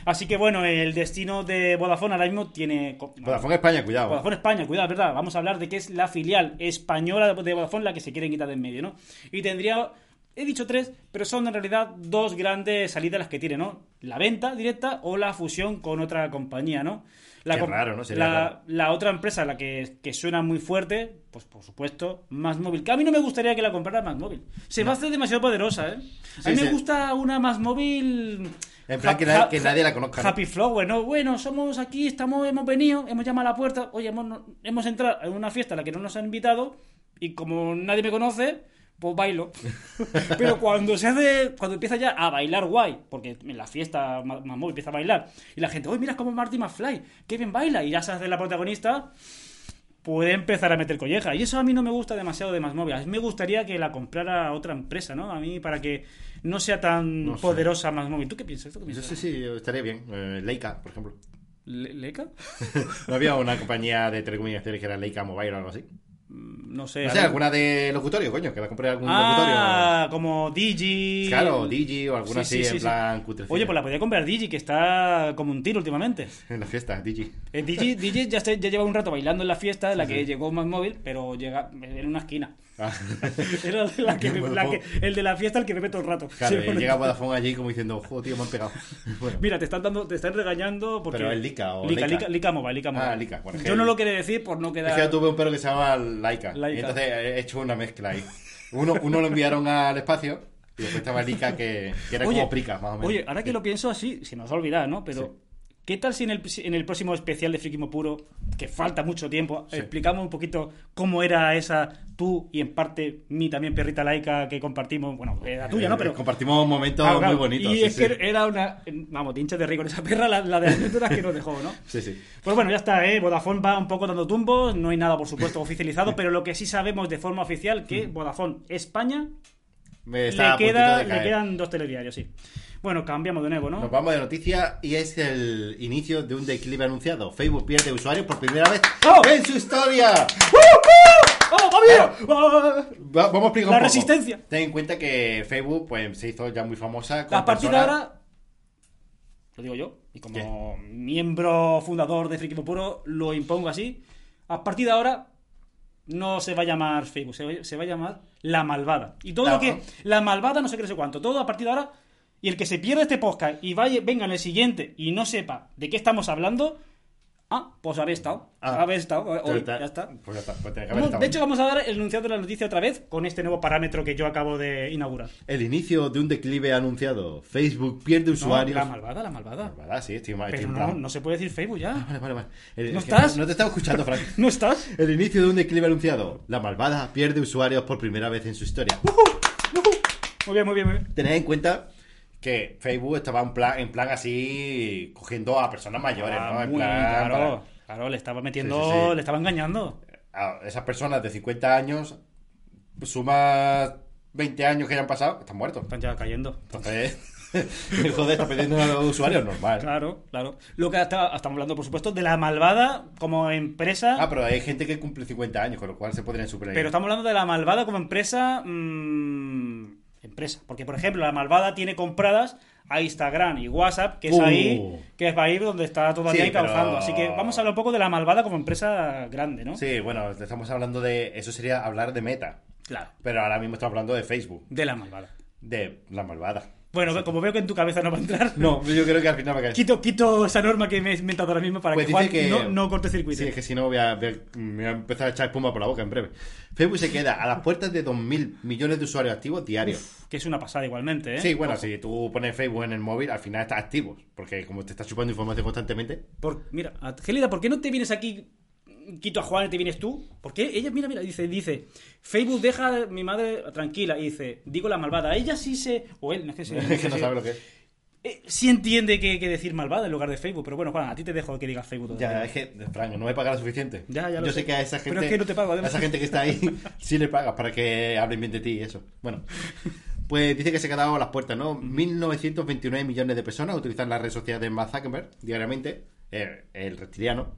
Así que bueno, el destino de Vodafone ahora mismo tiene... Vodafone España, cuidado. Vodafone España, cuidado, ¿verdad? Vamos a hablar de que es la filial española de Vodafone la que se quieren quitar de en medio, ¿no? Y tendría, he dicho tres, pero son en realidad dos grandes salidas las que tiene, ¿no? La venta directa o la fusión con otra compañía, ¿no? La, Qué raro, ¿no? Sería la, raro. la otra empresa, la que, que suena muy fuerte, pues por supuesto, Más Móvil. Que a mí no me gustaría que la comprara Más Móvil. Se va a hacer demasiado poderosa, ¿eh? A Sí, mí me sí. gusta una Más Móvil... En plan, que Ha- nadie- ha- que nadie la conozca, ¿no? Happy Flower, ¿no? Bueno, somos aquí, estamos, hemos venido, hemos llamado a la puerta, oye, hemos, hemos entrado en una fiesta a la que no nos han invitado y como nadie me conoce, pues bailo. Pero cuando se hace, cuando empieza ya a bailar guay, porque en la fiesta móvil empieza a bailar, y la gente, uy, mira cómo Marty McFly, qué bien baila, y ya se hace la protagonista, puede empezar a meter colleja. Y eso a mí no me gusta demasiado de más móvil. A mí me gustaría que la comprara otra empresa, ¿no? A mí para que no sea tan No sé. poderosa más móvil. ¿Tú qué piensas? ¿Tú qué Yo piensas? sé si estaría bien. Eh, Leica, por ejemplo. Le- ¿Leica? ¿No había una compañía de telecomunicaciones que era Leica Mobile o algo así? No sé. No sé, alguna de locutorio, coño, que la compré algún Ah, como Digi. locutorio. Claro, Digi o alguna Sí, sí, así sí, en plan cutre. Oye, pues la podía comprar Digi, que está como un tiro últimamente. En la fiesta, Digi. Eh, Digi, Digi ya, se- ya lleva un rato bailando en la fiesta, en la que llegó más móvil, pero llega en una esquina. Era la que, la que- el de la fiesta el que bebe todo el rato. Claro, Sí, bueno. llega Vodafone allí como diciendo, joder, tío, me han pegado. Bueno, Mira, te están dando, te están regañando porque. Pero es Lica o Lica, Leica. Lica, Lica Mobile, Lica Mobile. Ah, bueno, Yo no lo quería decir por no quedar. Es que yo tuve un perro que se llamaba Laika. Laika. Y entonces he hecho una mezcla ahí. Uno, uno lo enviaron al espacio y después estaba Lika que, que era como prica, más o menos. Oye, ahora que lo pienso así, se nos va a olvidar, ¿no? Pero, ¿qué tal si en el, en el próximo especial de Friquismo Puro, que falta mucho tiempo, explicamos un poquito cómo era esa tú y en parte mi también perrita laica que compartimos? Bueno, era tuya, ¿no? Eh, Pero. compartimos momentos Claro, claro. muy bonitos. Y sí, es sí. que era una. Vamos, hinchas de rico esa perra, la, la de anécdotas que nos dejó, ¿no? Sí, sí. Pues bueno, ya está, ¿eh? Vodafone va un poco dando tumbos, no hay nada, por supuesto, oficializado, pero lo que sí sabemos de forma oficial que Vodafone España Me está le, queda, le quedan dos telediarios, sí. Bueno, cambiamos de nuevo, ¿no? Nos vamos de noticia y es el inicio de un declive anunciado. Facebook pierde usuarios por primera vez ¡Oh! en su historia. ¡Oh, va bien! ¡Ah! Va- vamos a explicar un La poco. resistencia. Ten en cuenta que Facebook pues, se hizo ya muy famosa. con A partir de personas- ahora, lo digo yo, y como miembro fundador de Friki Puro, lo impongo así. A partir de ahora, no se va a llamar Facebook, se va, se va a llamar La Malvada. Y todo lo que. La Malvada, no sé qué, no sé cuánto. Todo a partir de ahora. Y el que se pierda este podcast y vaya, venga en el siguiente y no sepa de qué estamos hablando. Ah, pues habéis estado. Ah. habéis estado. Hoy, Está- ya está. Pues ya está. pues que haber estado. de hecho, vamos a dar el enunciado de la noticia otra vez con este nuevo parámetro que yo acabo de inaugurar. El inicio de un declive anunciado. Facebook pierde No, usuarios. la malvada, la malvada. Malvada, sí, estoy mal. Pero estoy no, no se puede decir Facebook ya. Vale, vale, vale. El- ¿No es estás? No te estaba escuchando, Frank. ¿No estás? El inicio de un declive anunciado. La malvada pierde usuarios por primera vez en su historia. Muy bien, muy bien, muy bien. Tened en cuenta que Facebook estaba en plan, en plan así cogiendo a personas mayores, Ah, ¿no? En plan, claro, claro, le estaba metiendo, Sí, sí, sí. le estaba engañando. a esas personas de 50 años, sumas 20 años que ya han pasado, están muertos. Están ya cayendo. Entonces, joder, está perdiendo a los usuarios normal. Claro, claro. Lo que hasta- estamos hablando, por supuesto, de la malvada como empresa. Ah, pero hay gente que cumple 50 años, con lo cual se podrían superar. pero estamos hablando de la malvada como empresa. mm, empresa. Porque, por ejemplo, la malvada tiene compradas a Instagram y WhatsApp, que es Uh. ahí, que es ahí donde está todavía Sí, causando. pero- Así que vamos a hablar un poco de la malvada como empresa grande, ¿no? Sí, bueno, estamos hablando de. Eso sería hablar de Meta. Claro. Pero ahora mismo estamos hablando de Facebook. De la malvada. De la malvada. Bueno, como veo que en tu cabeza no va a entrar. No, yo creo que al final va a caer. Quito, quito esa norma que me he inventado ahora mismo para Pues que dice Juan que- no, no corte circuito. Sí, es que si no voy a, voy a- me voy a empezar a echar espuma por la boca en breve. Facebook se queda a las puertas de 2.000 millones de usuarios activos diarios. Que es una pasada igualmente, ¿eh? Sí, bueno, si tú pones Facebook en el móvil, al final estás activo. Porque como te estás chupando información constantemente. Por- mira, Gelida, ¿por qué no te vienes aquí, quito a Juan y te vienes tú? ¿Por qué? Ella, mira, mira, dice, dice, Facebook deja a mi madre tranquila. Y dice, digo la malvada. Ella sí se... O él, no es que, se- Es que no sabe lo que es. Eh, sí entiende que, que decir malvada en lugar de Facebook. Pero bueno, Juan, a ti te dejo que digas Facebook. Ya, todavía. es que, Frank, no me paga lo suficiente. Ya, ya lo Yo sé. que a esa gente. Pero es que no te pago, A además. esa gente que está ahí, sí le pagas para que hablen bien de ti y eso. Bueno. Pues dice que se ha quedado a las puertas, ¿no? 1.929 millones de personas utilizan las redes sociales de Mark Zuckerberg diariamente, eh, el reptiliano.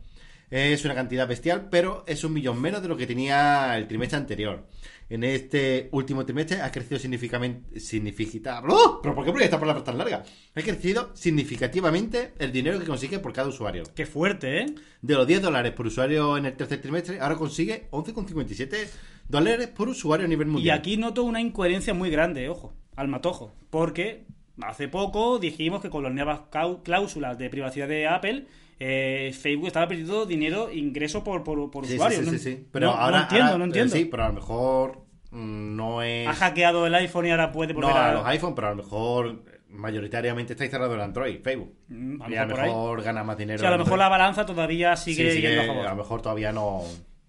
Es una cantidad bestial, pero es un millón menos de lo que tenía el trimestre anterior. En este último trimestre ha crecido significativamente. Significita, ¡Oh! ¿Pero por qué pones esta palabra tan larga? Ha crecido significativamente el dinero que consigue por cada usuario. Qué fuerte, ¿eh? De los 10 dólares por usuario en el tercer trimestre, ahora consigue 11,57 dólares por usuario a nivel Y mundial. aquí noto una incoherencia muy grande, ojo, al matojo. Porque hace poco dijimos que con las nuevas cláusulas de privacidad de Apple, eh, Facebook estaba perdiendo dinero, ingreso por, por, por Sí, usuario. sí, no, sí. Pero no- no entiendo, ahora- no eh, entiendo. Sí, pero a lo mejor mm, no es. Ha hackeado el iPhone y ahora puede no volver a a... los iPhone, pero a lo mejor mayoritariamente está instalado en Android, Facebook. Mm, a lo y a lo mejor gana más dinero. Sí, a lo mejor Android. la balanza todavía sigue Sí, sigue- a a favor. lo mejor todavía no.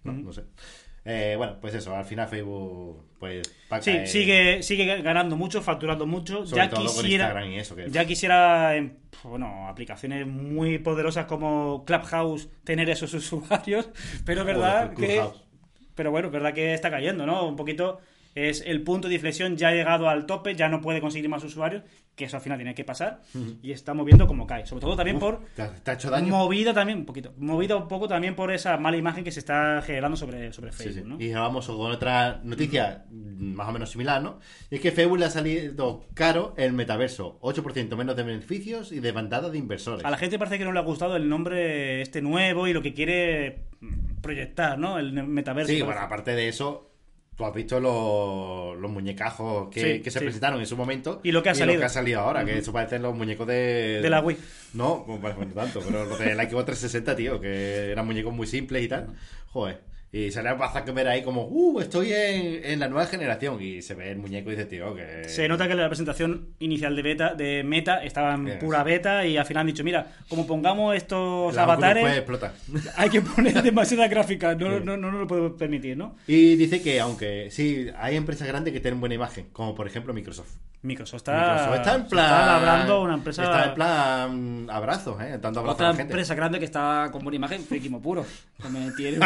No, no sé. Eh, bueno, pues eso, al final Facebook pues Sí, caer- sigue, sigue ganando mucho, facturando mucho. Sobre ya todo con quisiera, Instagram y eso, que- ya quisiera, en, bueno, aplicaciones muy poderosas como Clubhouse tener esos usuarios, pero es verdad que, Clubhouse. pero bueno, es verdad que está cayendo, ¿no? Un poquito es el punto de inflexión ya ha llegado al tope, ya no puede conseguir más usuarios, que eso al final tiene que pasar y estamos viendo cómo cae, sobre todo también por ¿Te ha, te ha hecho daño? movida también un poquito, movida un poco también por esa mala imagen que se está generando sobre, sobre Facebook, sí. ¿no? Y vamos con otra noticia más o menos similar, ¿no? Y es que Facebook le ha salido caro el metaverso. 8% menos de beneficios y demandada de inversores. A la gente parece que no le ha gustado el nombre este nuevo y lo que quiere proyectar, ¿no? El metaverso. Sí, bueno, aparte de eso, tú has visto los, los muñecajos que, Sí, que se sí. presentaron en su momento. Y lo que ha salido. lo que ha salido ahora, que eso parecen los muñecos de... De la Wii. No, bueno, no tanto, pero los de la Xbox 360, tío, que eran muñecos muy simples y tal. Joder. Y sale a Zuckerberg ahí como, uh, estoy en, en la nueva generación. Y se ve el muñeco y dice, tío, que... Se nota que la presentación inicial de beta de Meta estaba en Bien, pura beta y al final han dicho, mira, como pongamos estos la avatares, puede explotar. hay que poner demasiadas gráficas, no, no, no, no lo puedo permitir, ¿no? Y dice que aunque sí, hay empresas grandes que tienen buena imagen, como por ejemplo Microsoft. Microsoft está, Microsoft está en se plan... está labrando una empresa... Está en plan abrazos, ¿eh? Dando abrazos Otra a la gente. empresa grande que está con buena imagen, Frikimo puro. Que tiene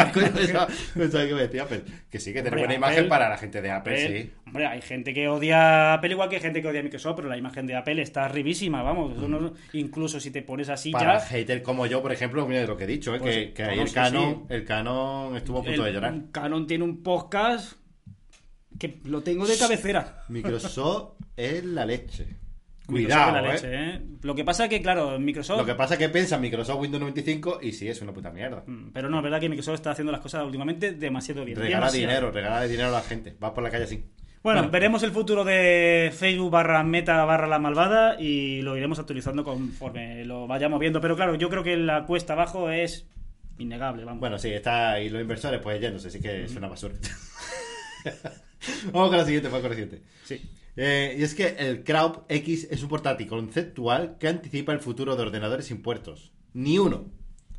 Pensaba- que me decía Apple. Que sí, que tiene Hombre, buena Apple- imagen para la gente de Apple, Apple, sí. Hombre, hay gente que odia Apple igual que hay gente que odia Microsoft, pero la imagen de Apple está arribísima, vamos. Eso no- incluso si te pones así Para ya... hater como yo, por ejemplo, mira lo que he dicho, ¿eh? Pues, que, que ahí el sí, Canon, sí. el Canon estuvo a punto de el- llorar. Canon tiene un podcast que lo tengo de cabecera. Microsoft es la leche. Cuidado, la ¿eh? leche, ¿eh? Lo que pasa es que, claro, Microsoft... Lo que pasa es que piensa Microsoft Windows 95 y sí, es una puta mierda. Mm, Pero no, es verdad que Microsoft está haciendo las cosas últimamente demasiado bien. Regala demasiado. dinero, regala dinero a la gente. Vas por la calle así. Bueno, veremos el futuro de Facebook barra Meta barra la malvada y lo iremos actualizando conforme lo vayamos viendo. Pero claro, yo creo que la cuesta abajo es innegable, vamos. Bueno, sí, está ahí los inversores, pues yéndose, así que es una basura. Vamos con la siguiente, vamos con la siguiente. Sí. Eh, y es que el Crowd X es un portátil conceptual que anticipa el futuro de ordenadores sin puertos. Ni uno.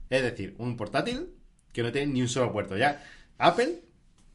Es decir, un portátil que no tiene ni un solo puerto. Ya, Apple.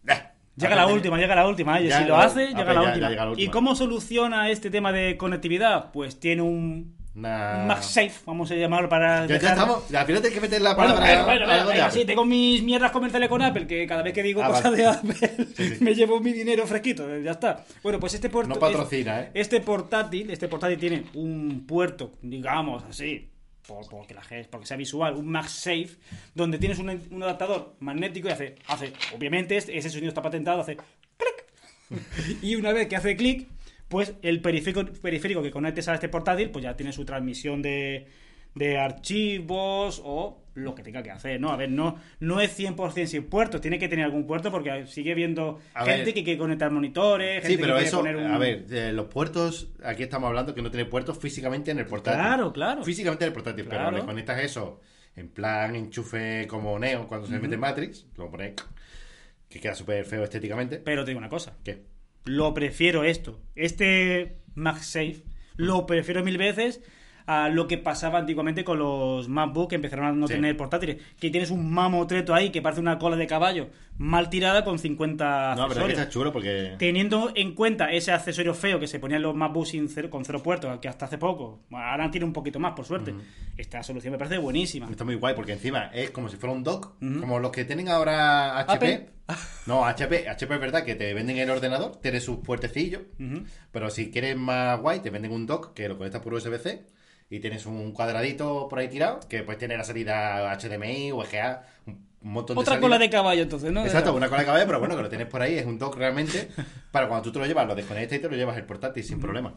Llega Apple la tiene- última, llega la última. ¿eh? Ya, si lo hace, llega la, ya- última. ya llega la ¿Y última. cómo soluciona este tema de conectividad? Pues tiene un Una- MagSafe, vamos a llamarlo para... Ya, estamos. Al final tienes que meter la Bueno, palabra. bueno, bueno, venga, Apple. sí, tengo mis mierdas comerciales con Apple, que cada vez que digo Ah, cosas vale. de Apple me llevo mi dinero fresquito, eh, ya está. Bueno, pues este puerto... No patrocina, ¿eh? Este portátil, este portátil tiene un puerto, digamos así, por, porque, la, porque sea visual, un MagSafe, donde tienes un, un adaptador magnético y hace, hace obviamente este- ese sonido está patentado, hace clic. y una vez que hace clic, pues el periférico, periférico que conectes a este portátil, pues ya tiene su transmisión de, de archivos o lo que tenga que hacer, ¿no? A ver, no, no es 100% sin puertos, tiene que tener algún puerto porque sigue viendo A gente ver. que quiere conectar monitores, gente Sí, pero que quiere eso, poner un... a ver, eh, los puertos, aquí estamos hablando que no tiene puertos físicamente en el portátil. Claro, claro. Físicamente en el portátil, Claro. pero le conectas eso en plan enchufe como Neo cuando se mete en Matrix, lo pones que queda súper feo estéticamente. Pero te digo una cosa, ¿Qué? Lo prefiero esto, este MagSafe, lo prefiero mil veces a lo que pasaba antiguamente con los MacBook que empezaron a no Sí. tener portátiles, que tienes un mamotreto ahí que parece una cola de caballo mal tirada con 50 No, pero es que accesorios. está chulo porque... Teniendo en cuenta ese accesorio feo que se ponían los MacBooks sin cero- con cero puertos, que hasta hace poco, ahora tiene un poquito más, por suerte. Esta solución me parece buenísima. Está muy guay porque encima es como si fuera un dock, como los que tienen ahora HP. Apple. No, HP, HP es verdad que te venden el ordenador, tiene sus puertecillos, pero si quieres más guay te venden un dock que lo conectas por USB-C y tienes un cuadradito por ahí tirado que pues tiene la salida HDMI, VGA, un un montón de Otra salidas. cola de caballo, entonces, ¿no? Exacto, una cola de caballo, pero bueno, que lo tienes por ahí, es un dock realmente para cuando tú te lo llevas, lo desconectas y te lo llevas el portátil sin problema.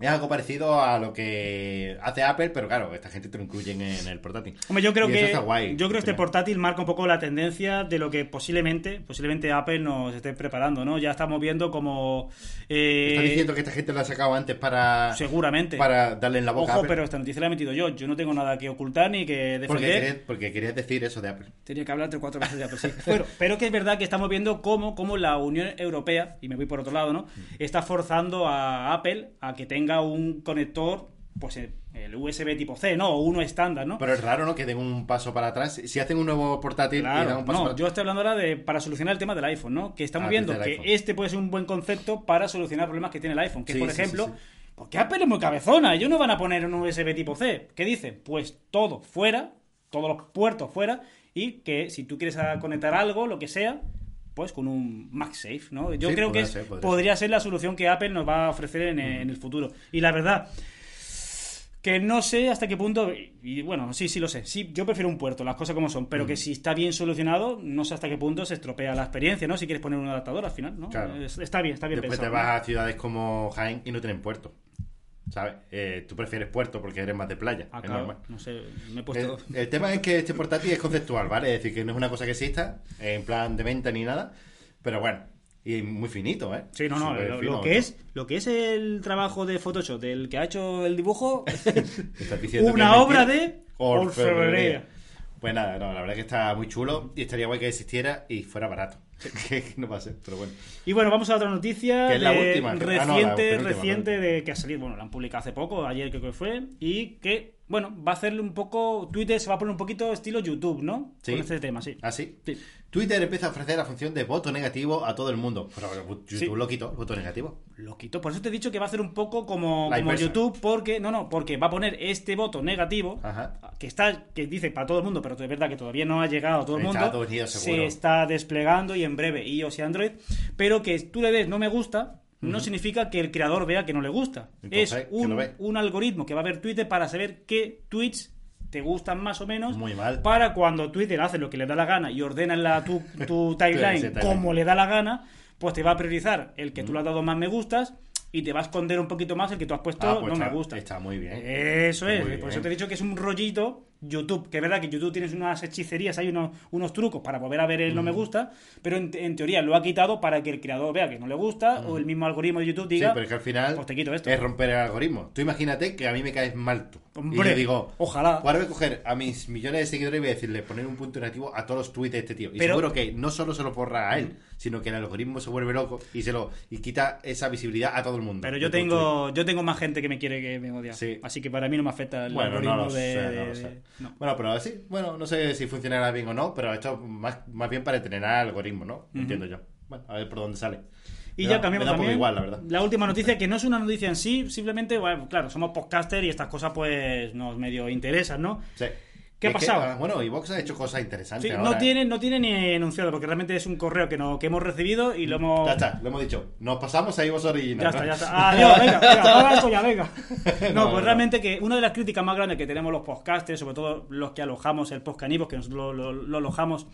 Es algo parecido a lo que hace Apple, pero claro, esta gente te lo incluyen en el portátil. Hombre, yo creo Y eso que está guay, yo creo que este portátil marca un poco la tendencia de lo que posiblemente posiblemente Apple nos esté preparando, ¿no? Ya estamos viendo como eh, ¿Estás diciendo que esta gente lo ha sacado antes para, seguramente. para darle en la boca a Ojo, Apple? pero esta noticia la he metido yo. Yo no tengo nada que ocultar ni que porque, defender. querías, porque querías decir eso de Apple. Tenía que hablar tres cuatro veces de Apple, sí. Bueno, pero que es verdad que estamos viendo cómo, cómo la Unión Europea, y me voy por otro lado, ¿no? Está forzando a Apple a que tenga un conector pues el, el USB tipo C, ¿no? O uno estándar, ¿no? Pero es raro, ¿no? Que den un paso para atrás. Si hacen un nuevo portátil y dan un paso no, para yo estoy hablando ahora de para solucionar el tema del iPhone, ¿no? Que estamos Ah, viendo que iPhone. este puede ser un buen concepto para solucionar problemas que tiene el iPhone. Que Sí, por sí, sí, ejemplo, sí. porque Apple es muy cabezona, ellos no van a poner un USB tipo C. ¿Qué dicen? Pues todo fuera, todos los puertos fuera, y que si tú quieres conectar algo, lo que sea, con un MagSafe, ¿no? Yo Sí, creo que podría es- ser, podría podría ser la solución que Apple nos va a ofrecer en, en el futuro. Y la verdad, que no sé hasta qué punto. Y, bueno, sí, sí lo sé. Sí, yo prefiero un puerto, las cosas como son. Pero que si está bien solucionado, no sé hasta qué punto se estropea la experiencia, ¿no? Si quieres poner un adaptador al final, ¿no? Claro. Está bien, está bien Después te vas a ciudades como Jaén y no tienen puerto. ¿Sabes? Eh, tú prefieres puerto porque eres más de playa. Ah, es claro, normal. no sé, me he El, puesto. el tema es que este portátil es conceptual, ¿vale? Es decir, que no es una cosa que exista en plan de venta ni nada. Pero bueno, y muy finito, ¿eh? Sí, no, no, lo, fino, lo que es lo que es el trabajo de Photoshop del que ha hecho el dibujo, una es obra de Orfebrería. Pues nada, no, la verdad que está muy chulo y estaría guay que existiera y fuera barato. que no va a ser, pero bueno. Y bueno, vamos a otra noticia Que es la última, que- ah, no, la reciente, penúltima, reciente de que ha salido, bueno, la han publicado hace poco, ayer creo que fue, y que, bueno, va a hacerle un poco, Twitter se va a poner un poquito estilo YouTube, ¿no? Sí. Con este tema, sí. ¿Ah, sí? Sí. Twitter empieza a ofrecer la función de voto negativo a todo el mundo. Pero YouTube Sí. lo quitó, voto negativo. Lo quito, por eso te he dicho que va a hacer un poco como. YouTube, porque, no, no, porque va a poner este voto negativo, Ajá. que está, que dice para todo el mundo, pero es verdad que todavía no ha llegado a todo el mundo, Unidos, seguro. se está desplegando y en breve iOS y Android, pero que tú le des no me gusta, no significa que el creador vea que no le gusta. Entonces, es un, un algoritmo que va a ver Twitter para saber qué tweets te gustan más o menos Muy mal. para cuando Twitter hace lo que le da la gana y ordena en la, tu, tu timeline como le da la gana, pues te va a priorizar el que tú le has dado más me gustas y te va a esconder un poquito más el que tú has puesto Ah, pues no está, me gusta. Está muy bien. Eso Está es, por bien. eso te he dicho que es un rollito YouTube, que es verdad que YouTube tienes unas hechicerías, hay unos, unos trucos para volver a ver el no me gusta, pero en, en teoría lo ha quitado para que el creador vea que no le gusta o el mismo algoritmo de YouTube Sí, diga, pero es que al final pues te quito esto. es romper el algoritmo. Tú imagínate que a mí me caes mal tú. Hombre, y yo digo, ojalá. Ahora voy a coger a mis millones de seguidores y voy a decirle poner un punto negativo a todos los tweets de este tío. Y Pero- seguro que no solo se lo borra a él, sino que el algoritmo se vuelve loco y se lo y quita esa visibilidad a todo el mundo. Pero yo tengo, yo tengo más gente que me quiere que me odia. Sí. Así que para mí no me afecta el Bueno, algoritmo no lo de, sé, no de- lo sé. No. Bueno, pero sí, bueno, no sé si funcionará bien o no, pero esto más, más bien para entrenar algoritmos, ¿no? Entiendo yo. Bueno, a ver por dónde sale. Y Me ya da- cambiamos me da un poco también. igual, la verdad. última noticia, que no es una noticia en sí, simplemente, bueno, claro, somos podcaster y estas cosas pues nos medio interesan, ¿no? Sí. ¿Qué ha Es que, pasado? ah, bueno, Vox ha hecho cosas interesantes Sí, ahora, no, ¿eh? tiene, no tiene ni enunciado, porque realmente es un correo que, no, que hemos recibido y lo hemos... Ya está, lo hemos dicho. Nos pasamos a iVoox Original. Ya está, ya está. Adiós, venga, venga, apaga esto ya, venga. No, No, pues realmente que una de las críticas más grandes que tenemos los podcasters, sobre todo los que alojamos el podcast en que nosotros lo, lo- lo alojamos...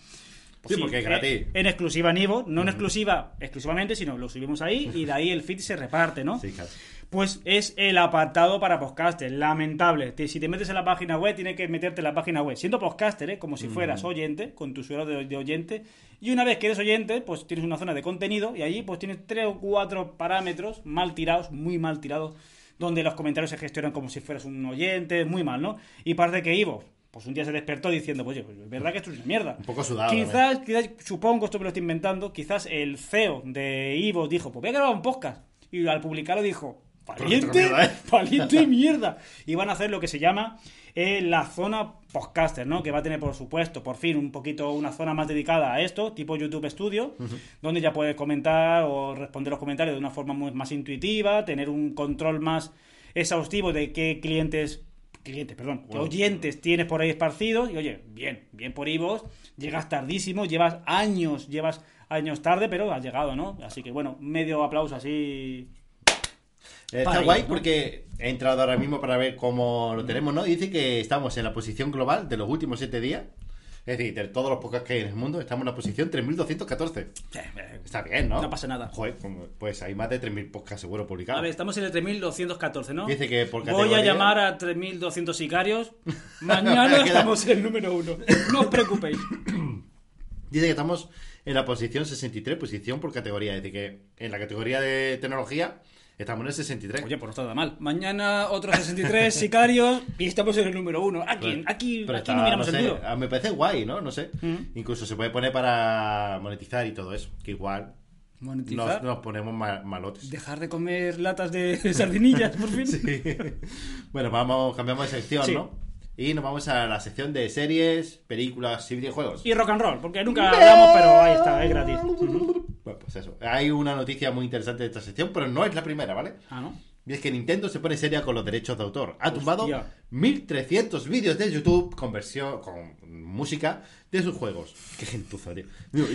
pues Sí, porque es eh, gratis. En exclusiva en no en exclusiva exclusivamente, sino lo subimos ahí y de ahí el feed se reparte, ¿no? Sí, claro. Pues es el apartado para podcasters, lamentable. Si te metes en la página web, tienes que meterte en la página web. Siendo podcaster, ¿eh? como si fueras oyente, con tu suelo de, oyente. Y una vez que eres oyente, pues tienes una zona de contenido y allí pues tienes tres o cuatro parámetros mal tirados, muy mal tirados, donde los comentarios se gestionan como si fueras un oyente, muy mal, ¿no? Y parece que Ivo, pues un día se despertó diciendo, pues, oye, pues es verdad que esto es una mierda. Un poco sudado. Quizás, quizás, supongo, esto me lo estoy inventando, quizás el CEO de Ivo dijo, pues voy a grabar un podcast. Y al publicarlo dijo, valiente, mierda, ¿eh? valiente y mierda. Y van a hacer lo que se llama eh, la zona podcaster, ¿no? Que va a tener, por supuesto, por fin, un poquito una zona más dedicada a esto, tipo YouTube Studio, donde ya puedes comentar o responder los comentarios de una forma muy, más intuitiva, tener un control más exhaustivo de qué clientes clientes, perdón, oyentes tienes por ahí esparcidos y oye, bien, bien por Ivos, llegas tardísimo, llevas años, llevas años tarde, pero has llegado, ¿no? Así que bueno, medio aplauso así. Eh, Está guay ellos, ¿no? porque he entrado ahora mismo para ver cómo lo tenemos, ¿no? Y dice que estamos en la posición global de los últimos 7 días. Es decir, de todos los podcasts que hay en el mundo, estamos en la posición 3214. Está bien, ¿no? No pasa nada. Joder, pues hay más de 3000 podcasts seguro publicados. A ver, estamos en el 3214, ¿no? Dice que por Voy a categoría- llamar a 3200 sicarios. Mañana estamos en el número uno. No os preocupéis. Dice que estamos en la posición 63, posición por categoría. Es decir, que en la categoría de tecnología estamos en el 63. Oye, pues no está nada mal. Mañana otros 63 sicarios y estamos en el número uno. Aquí, aquí, Pero aquí está, no miramos no el sé, a- Me parece guay, ¿no? No sé. Mm. Incluso se puede poner para monetizar y todo eso. Que igual nos, nos ponemos ma- malotes. Dejar de comer latas de sardinillas, por fin. Bueno, vamos, cambiamos de sección, Sí. ¿no? Y nos vamos a la sección de series, películas y videojuegos. Y rock and roll, porque nunca hablamos, pero ahí está, es gratis. Pues eso. Hay una noticia muy interesante de esta sección, pero no es la primera, ¿vale? Ah, ¿no? Y es que Nintendo se pone seria con los derechos de autor. Ha tumbado Hostia. 1300 vídeos de YouTube con versión, con música de sus juegos. Qué gentuza, tío.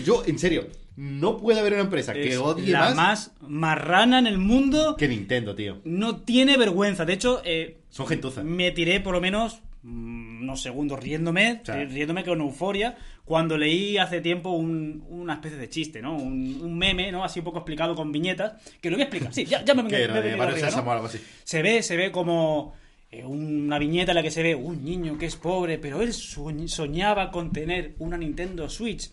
Yo, en serio, no puede haber una empresa que odie la más, más marrana en el mundo. que Nintendo, tío. No tiene vergüenza. De hecho, eh, Son gentuzas. me tiré por lo menos unos segundos riéndome, riéndome con euforia, cuando leí hace tiempo un- una especie de chiste, ¿no? Un, un meme, ¿no? Así un poco explicado con viñetas, que lo voy a explicar. Sí, ya, ya me, me, me- me-. Se ve, se ve como eh, una viñeta en la que se ve un niño que es pobre, pero él soñ- soñaba con tener una Nintendo Switch.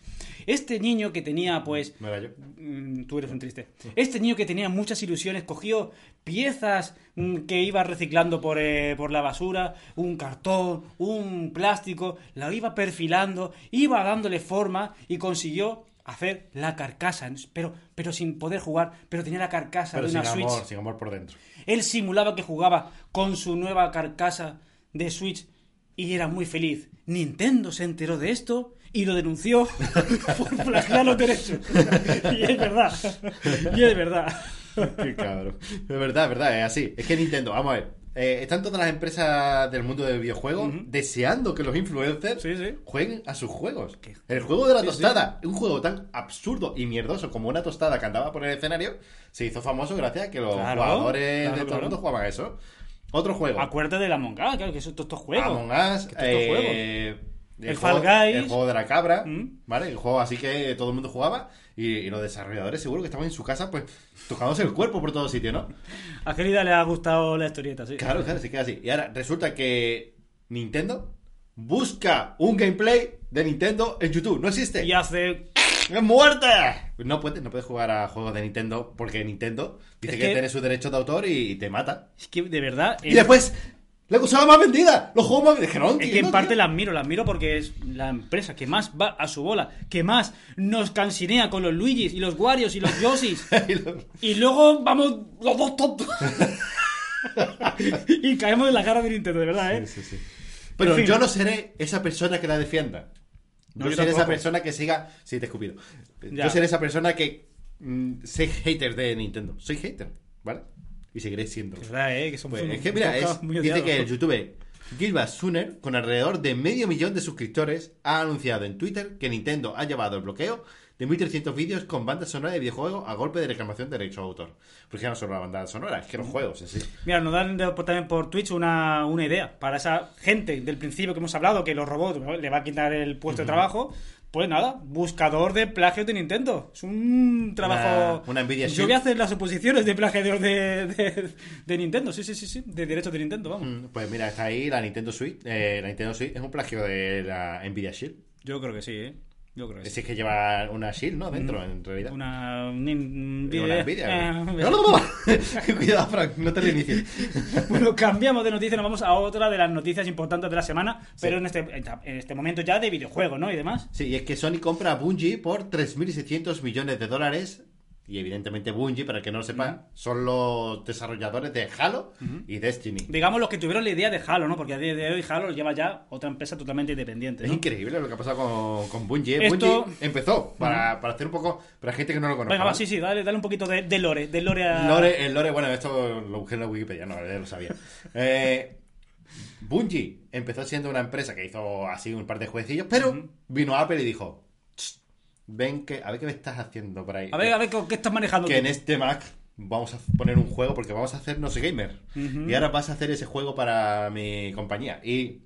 Este niño que tenía, pues, No era yo. Mm, Tú eres un triste. Este niño que tenía muchas ilusiones cogió piezas mm, que iba reciclando por, eh, por la basura, un cartón, un plástico, la iba perfilando, iba dándole forma y consiguió hacer la carcasa, pero, pero sin poder jugar, pero tenía la carcasa Pero de sin una Switch. amor, sin amor por dentro. Él simulaba que jugaba con su nueva carcasa de Switch y era muy feliz. Nintendo se enteró de esto y lo denunció por plagiar los derechos. Y es verdad. Y es verdad. Qué cabrón. Es verdad, es verdad, es así. Es que Nintendo, vamos a ver. eh, están todas las empresas del mundo del videojuego deseando que los influencers Sí, sí. jueguen a sus juegos. El juego de la Sí, tostada, un juego tan absurdo y mierdoso como una tostada que andaba por el escenario, se hizo famoso gracias a que los Claro, jugadores claro, de todo el mundo jugaban a eso. Otro juego. Acuérdate de la Among Us, claro, que son todos estos juegos. Among Us, eh, El juego- Fall Guys. el juego de la cabra, Mm. ¿vale? El juego así que todo el mundo jugaba y, y los desarrolladores seguro que estaban en su casa pues tocándose el cuerpo por todo sitio, ¿no? A Gelida le ha gustado la historieta, sí. Claro, claro, se queda así. Y ahora resulta que Nintendo busca un gameplay de Nintendo en YouTube. No existe. Y hace. ¡Es muerta! No puedes, no puedes jugar a juegos de Nintendo porque Nintendo dice Es que, que- tiene sus derechos de autor y, te mata. Es que de verdad. Y después, la consola más vendida, los juegos más vendidos. Que no Es que en parte tío. la admiro, la admiro porque es la empresa que más va a su bola, que más nos cansinea con los Luigis y los Warios y los Yoshis. Y los- Y luego vamos los dos tontos. y caemos en la cara de Nintendo, de verdad, ¿eh? Sí, sí, sí. Pero En fin. yo no seré esa persona que la defienda. No, yo yo seré esa persona que siga. Sí, te he escupido. Ya. Yo seré esa persona que. mm, soy hater de Nintendo. Soy hater, ¿vale? Y seguiré siendo. Es verdad, ¿eh? Que somos Pues, es que mira, es- muy dice que el youtuber Gilbert Suner, con alrededor de medio millón de suscriptores, ha anunciado en Twitter que Nintendo ha llevado el bloqueo de 1.300 vídeos con bandas sonoras de videojuegos a golpe de reclamación de derecho de autor. Porque ya no solo la banda sonora, es que los juegos en sí. Mira, nos dan de- por- también por Twitch una, una idea para esa gente del principio que hemos hablado que los robots ¿no? le va a quitar el puesto de trabajo. Pues nada, buscador de plagios de Nintendo. Es un trabajo. Una- una Nvidia Yo voy a hacer las oposiciones de plagios de, de, de Nintendo. Sí, sí, sí, sí. De derechos de Nintendo, vamos. Mm, Pues mira, está ahí la Nintendo Switch. Eh, la Nintendo Switch es un plagio de la Nvidia Shield. Yo creo que sí, ¿eh? Yo creo que Es sí. que lleva una Shield, ¿no? Dentro, en realidad. Mm. Una. un- un- Eh, Una Nvidia. Eh, Cuidado, Frank, no te reinicies. Bueno, cambiamos de noticia, nos vamos a otra de las noticias importantes de la semana, pero en, este, en este momento ya de videojuegos, ¿no? Y demás. Sí, y es que Sony compra a Bungie por 3.600 millones de dólares. Y evidentemente Bungie, para el que no lo sepa, son los desarrolladores de Halo y Destiny. Digamos los que tuvieron la idea de Halo, ¿no? Porque a día de hoy Halo lo lleva ya otra empresa totalmente independiente, Es increíble lo que ha pasado con, con Bungie. ¿eh? Esto- Bungie empezó, para, para hacer un poco, para gente que no lo conoce. Venga, va, sí, sí, dale, dale un poquito de, de lore, de lore a... Lore, el Lore, bueno, esto lo busqué en la Wikipedia, no, ya lo sabía. Eh, Bungie empezó siendo una empresa que hizo así un par de jueguecillos, pero vino Apple y dijo: "Ch, Ven, que, a ver qué me estás haciendo por ahí. A ver, a ver, ¿qué estás manejando que tú? en este Mac vamos a poner un juego porque vamos a hacer no sé gamer. Y ahora vas a hacer ese juego para mi compañía. Y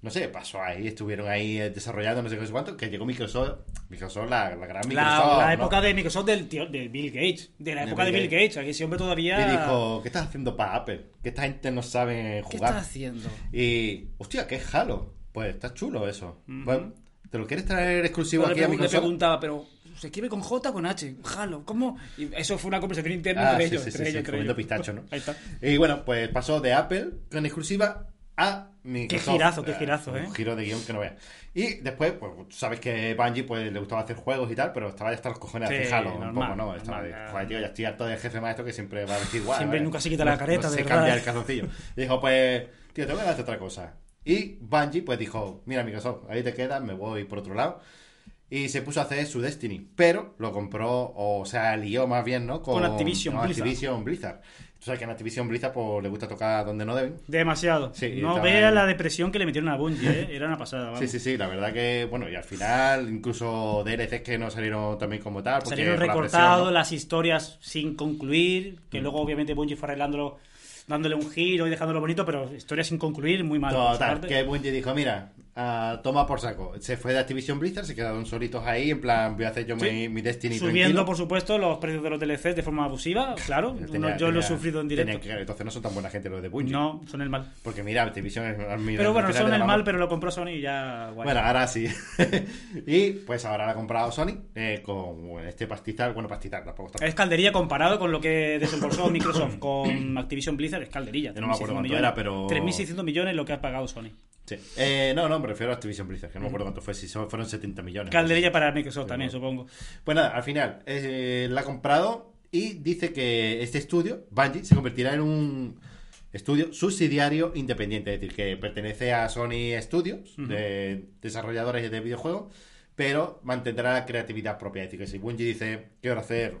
no sé, pasó ahí, estuvieron ahí eh, desarrollando no sé qué no sé cuánto, que llegó Microsoft, Microsoft, la, la gran La, Microsoft. la ¿no? época de Microsoft del tío, de Bill Gates. De la De época de Bill Bill Gates. Aquí ese hombre todavía... Y dijo, ¿qué estás haciendo para Apple? Que esta gente no sabe ¿Qué jugar. estás haciendo? Y, hostia, ¿qué es Halo? Pues está chulo eso. Bueno, ¿te lo quieres traer exclusivo aquí a le Microsoft? preguntaba, pero ¿se escribe con J o con H? Halo, ¿cómo? Y eso fue una conversación interna Ah, entre sí, ellos. sí, entre sí, ellos, entre pistacho, ¿no? Ahí está. Y bueno, pues pasó de Apple con exclusiva a Microsoft. Qué girazo, qué girazo, ¿eh? Un giro de guion que no veas. Y después, pues tú sabes que Bungie pues, le gustaba hacer juegos y tal, pero estaba ya hasta los cojones de hacer Halo un poco, ¿no? Estaba de, joder, tío, ya estoy harto del jefe maestro que siempre va a decir igual. Siempre ¿vale? nunca se quita la careta, no de se verdad. cambia el calzoncillo. Y dijo, pues, tío, tengo que hacer otra cosa. Y Bungie, pues dijo, mira, Microsoft, ahí te quedas, me voy por otro lado. Y se puso a hacer su Destiny, pero lo compró, o sea, lió más bien, ¿no? Con Activision Blizzard. Activision Blizzard. Tú sabes que en Activision Blizzard pues, le gusta tocar donde no deben. Demasiado. Sí, no vea la depresión que le metieron a Bungie, ¿eh? Era una pasada. vamos. Sí, sí, sí, la verdad que, bueno, y al final, incluso DLCs que no salieron también como tal. Salieron recortados, las historias sin concluir, que luego obviamente Bungie fue arreglándolo, dándole un giro y dejándolo bonito, pero historias sin concluir, muy mal. por su Total, que Bungie dijo, mira, ah, toma por saco. Se fue de Activision Blizzard, se quedaron solitos ahí, en plan, voy a hacer yo Sí. mi, mi Destiny Subiendo, tranquilo. por supuesto, los precios de los DLCs de forma abusiva, claro. Tenía- Uno- yo lo he tenía- sufrido en tenía directo. que- entonces no son tan buena gente los de Bungie. No, son el mal. Porque mira, Activision es... mira, Pero bueno, son el mal, mano. pero lo compró Sony y ya. guay. Bueno, ahora sí. y pues ahora la ha comprado Sony eh, con este pastizal. Bueno, pastizal, tampoco está. Es calderilla comparado con lo que desembolsó Microsoft con Activision Blizzard, es calderilla. Yo no me acuerdo 3.600 cuánto millones. era, pero- 3.600 millones lo que ha pagado Sony. Sí. Eh, no, no, me refiero a Activision Blizzard, que no me acuerdo cuánto fue, si fueron 70 millones. Calderilla para Microsoft también, supongo. Pues nada, al final eh, la ha comprado y dice que este estudio, Bungie, se convertirá en un estudio subsidiario independiente, es decir, que pertenece a Sony Studios, de desarrolladores de videojuegos, pero mantendrá la creatividad propia. Es decir, que si Bungie dice, quiero hacer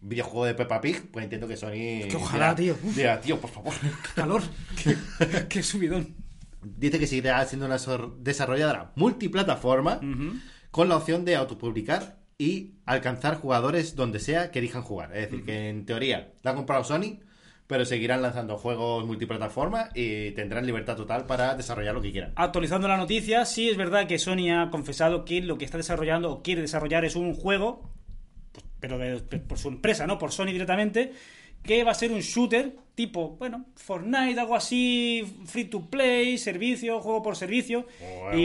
videojuego de Peppa Pig, pues entiendo que Sony... Que ojalá, dirá- tío. dirá, tío, por favor. Calor. Qué subidón. Dice que seguirá siendo una desarrolladora multiplataforma con la opción de autopublicar y alcanzar jugadores donde sea que elijan jugar. Es decir, que en teoría la ha comprado Sony, pero seguirán lanzando juegos multiplataforma y tendrán libertad total para desarrollar lo que quieran. Actualizando la noticia, sí es verdad que Sony ha confesado que lo que está desarrollando o quiere desarrollar es un juego, pero de- por su empresa, ¿no? Por Sony directamente, que va a ser un shooter tipo, bueno, Fortnite, algo así, free to play, servicio, juego por servicio. Bueno,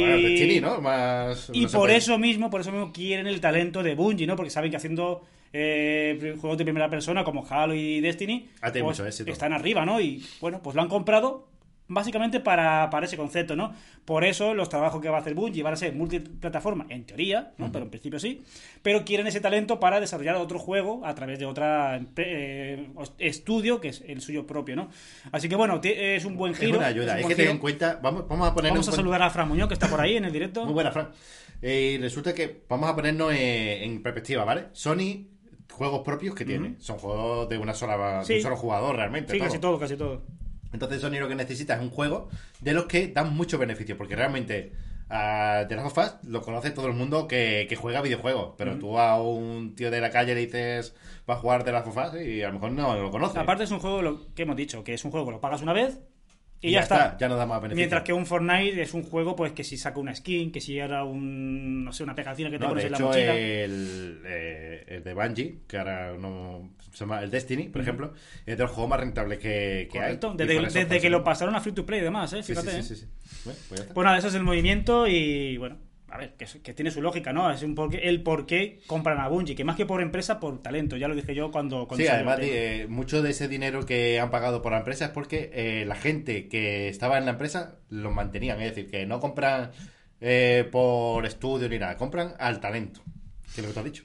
Y no se por eso mismo, por eso mismo quieren el talento de Bungie, ¿no? Porque saben que haciendo eh, juegos de primera persona como Halo y Destiny pues, mucho están arriba, ¿no? Y bueno, pues lo han comprado básicamente para, para ese concepto, ¿no? Por eso los trabajos que va a hacer Bungie van a ser multiplataforma, en teoría, ¿no? Pero en principio sí. Pero quieren ese talento para desarrollar otro juego a través de otra eh, estudio que es el suyo propio, ¿no? Así que bueno, es un buen Es giro. una ayuda. un Es que ten en cuenta, vamos, vamos a ponernos Vamos a saludar a Fran Muñoz, que está por ahí en el directo. Muy buena, Fran. Eh, y resulta que vamos a ponernos eh, en perspectiva, ¿vale? Sony, juegos propios que tiene, son juegos de una sola de Sí. un solo jugador realmente. Sí, todo. casi todo, casi todo. Entonces Sony lo que necesita es un juego de los que dan mucho beneficio, porque realmente a The Last of Us lo conoce todo el mundo que, que juega videojuegos, pero tú a un tío de la calle le dices va a jugar The Last of Us y a lo mejor no lo conoce. Aparte es un juego, lo que hemos dicho, que es un juego que lo pagas una vez y, Y ya, ya está. está, ya no da más beneficio. Mientras que un Fortnite es un juego, pues que si saca una skin, que si era un, no sé, una pegatina que te No, pones de en la mochila. el, eh, el de Bungie, que ahora no se llama el Destiny, por ejemplo, es de los juegos más rentables que, que hay. Y Desde, desde que lo pasaron a free to play, además, ¿eh? Sí, sí, Fíjate. sí, ¿eh? sí, sí. Bueno, pues ya está. Pues nada, ese es el movimiento y bueno, a ver, que, que tiene su lógica, ¿no? Es un porqué- el por qué compran a Bungie, que más que por empresa, por talento. Ya lo dije yo cuando. cuando Sí, además, eh, mucho de ese dinero que han pagado por la empresa es porque eh, la gente que estaba en la empresa los mantenían. Es decir, que no compran eh, por estudio ni nada, compran al talento. ¿Qué es lo que te has dicho?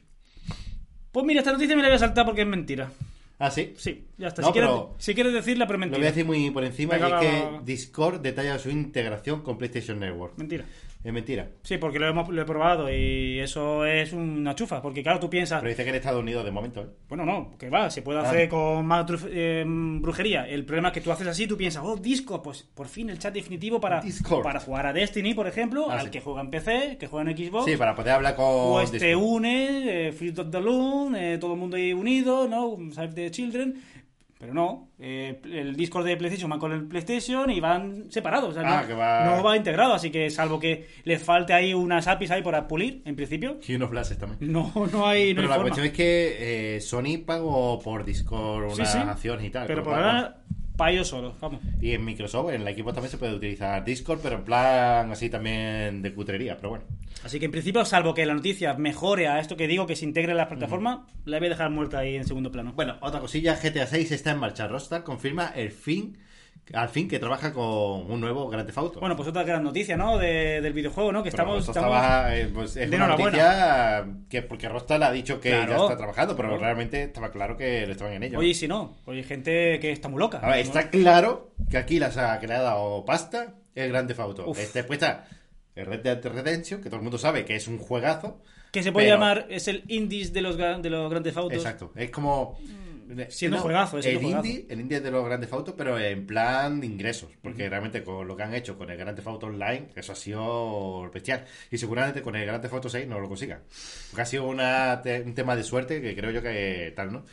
Pues mira, esta noticia me la voy a saltar porque es mentira. Ah, sí. Sí, ya está. No, si, quieres, pero- si quieres decirla, pero Lo mentira. voy a decir muy por encima Venga, y es que. Discord detalla su integración con PlayStation Network. Mentira. Es mentira. Sí, porque lo, hemos, lo he probado y eso es una chufa. Porque claro, tú piensas, Pero dice que en Estados Unidos de momento, ¿eh? bueno, no, que va, se puede Ah. hacer con más eh, brujería. El problema es que tú haces así, tú piensas, oh, Discord, pues por fin el chat definitivo para, Discord. para jugar a Destiny, por ejemplo, Ah, al sí. que juega en PC, que juega en Xbox. Sí, para poder hablar con. Pues te une, eh, Free of the Loon, eh, todo el mundo ahí unido, ¿no? Save the Children. Pero no, eh, el Discord de PlayStation va con el PlayStation y van separados. o sea, Ah, no, que va- no va integrado, así que salvo que les falte ahí unas APIs ahí por pulir, en principio, Y unos flashes también. no, no hay, no Pero hay la forma. cuestión es que eh, Sony pagó por Discord Sí, unas sí. acciones y tal. Pero por ahora, para ellos solos, vamos. Y en Microsoft, en la equipo también se puede utilizar Discord, pero en plan así también de cutrería, pero bueno. Así que en principio, salvo que la noticia mejore a esto que digo, que se integre en las plataformas, la voy a dejar muerta ahí en segundo plano. Bueno, otra cosilla, GTA 6 está en marcha. Rockstar confirma el fin al fin que trabaja con un nuevo Grand Theft Auto. Bueno, pues otra gran noticia, ¿no? De- del videojuego, ¿no? Que Pero estamos... estamos- estaba, eh, pues, es de una noticia que porque Rostal ha dicho que ya está trabajando, pero Claro. realmente estaba claro que lo estaban en ello. Oye, si no, oye, gente que está muy loca. A ver, ¿no? está claro que aquí la saga que le ha dado pasta es Grand Theft Auto. Uf. Este, Después está el Red Dead Redemption, que todo el mundo sabe que es un juegazo. Que se puede pero- llamar, es el indies de los, de los grandes autos. Exacto. Es como. Siendo juegazo, el siendo juegazo. indie, el indie es de los grandes autos, pero en plan de ingresos. Porque realmente con lo que han hecho con el Grand Theft Auto Online, eso ha sido bestial. Y seguramente con el Grand Theft Auto 6 no lo consigan. Porque ha sido una te- un tema de suerte que creo yo que tal, ¿no?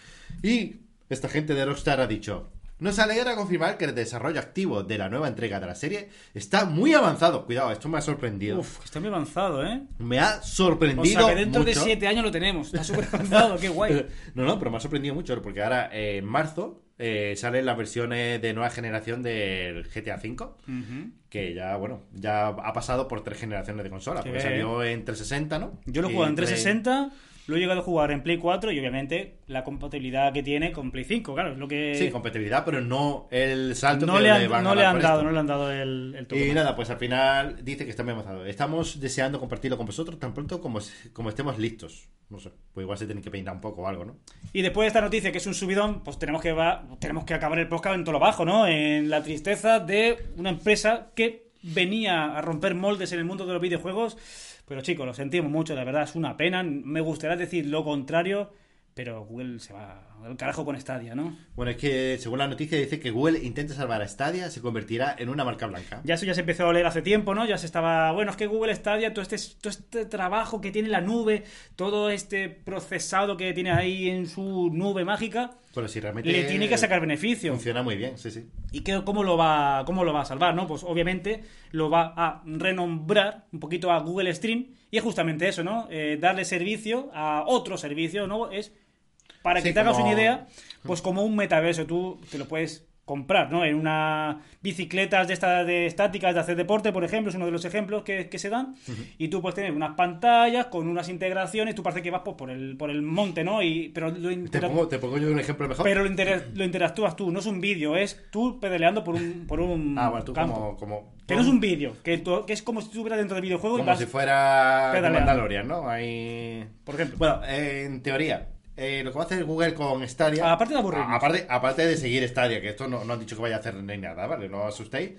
Y esta gente de Rockstar ha dicho. Nos alegra confirmar que el desarrollo activo de la nueva entrega de la serie está muy avanzado. Cuidado, esto me ha sorprendido. Uf, está muy avanzado, ¿eh? Me ha O sorprendido. sea, que dentro de siete años lo tenemos. Está súper avanzado, qué guay. No, no, pero me ha sorprendido mucho porque ahora eh, en marzo eh, salen las versiones de nueva generación del GTA V, que ya, bueno, ya ha pasado por tres generaciones de consola, Qué porque bien. salió en 360, ¿no? Yo lo jugado en Play- 360, lo he llegado a jugar en Play 4 y obviamente la compatibilidad que tiene con Play 5, claro, es lo que... Sí, compatibilidad, pero no el salto no que le han, van a no dar le han dado, esto. no le han dado el, el toque. Y nada, pues al final dice que está muy avanzado. Estamos deseando compartirlo con vosotros tan pronto como, como estemos listos. No sé, pues igual se tiene que peinar un poco o algo, ¿no? Y después de esta noticia, que es un subidón, pues tenemos que, va, tenemos que acabar el podcast en todo lo bajo, ¿no? En la tristeza de una empresa que venía a romper moldes en el mundo de los videojuegos. Pero chicos, lo sentimos mucho, la verdad, es una pena. Me gustaría decir lo contrario, pero Google se va al carajo con Stadia, ¿no? Bueno, es que según la noticia dice que Google intenta salvar a Stadia, se convertirá en una marca blanca. Ya eso ya se empezó a leer hace tiempo, ¿no? Ya se estaba, bueno, es que Google Stadia, todo este, todo este trabajo que tiene la nube, todo este procesado que tiene ahí en su nube mágica, Pero si realmente le tiene que sacar beneficio. Funciona muy bien, sí, sí. ¿Y qué, cómo, lo va, cómo lo va a salvar? ¿no? Pues obviamente lo va a renombrar un poquito a Google Stream y es justamente eso, ¿no? Eh, darle servicio a otro servicio, ¿no? Es, para que Sí, te hagas como- una idea, pues como un metaverso, tú te lo puedes comprar, ¿no? En una bicicletas de estas de estáticas de hacer deporte, por ejemplo, es uno de los ejemplos que, que se dan, y tú puedes tener unas pantallas con unas integraciones, tú parece que vas pues, por el por el monte, ¿no? Y pero lo Te intera- pongo, te pongo yo un ejemplo mejor. pero lo, intera- lo interactúas tú, no es un vídeo, es tú pedaleando por un, por un ah, bueno, tú campo. como, como, Que no es un vídeo, que, tú- que es como si estuvieras dentro del videojuego y como vas, si fuera pedaleando. Mandalorian, ¿no? Ahí... por ejemplo. Bueno, eh, en teoría, eh, lo que va a hacer Google con Stadia... Aparte de aburrirnos. a- Aparte, aparte de seguir Stadia, que esto no, no han dicho que vaya a hacer ni nada, ¿vale? No os asustéis.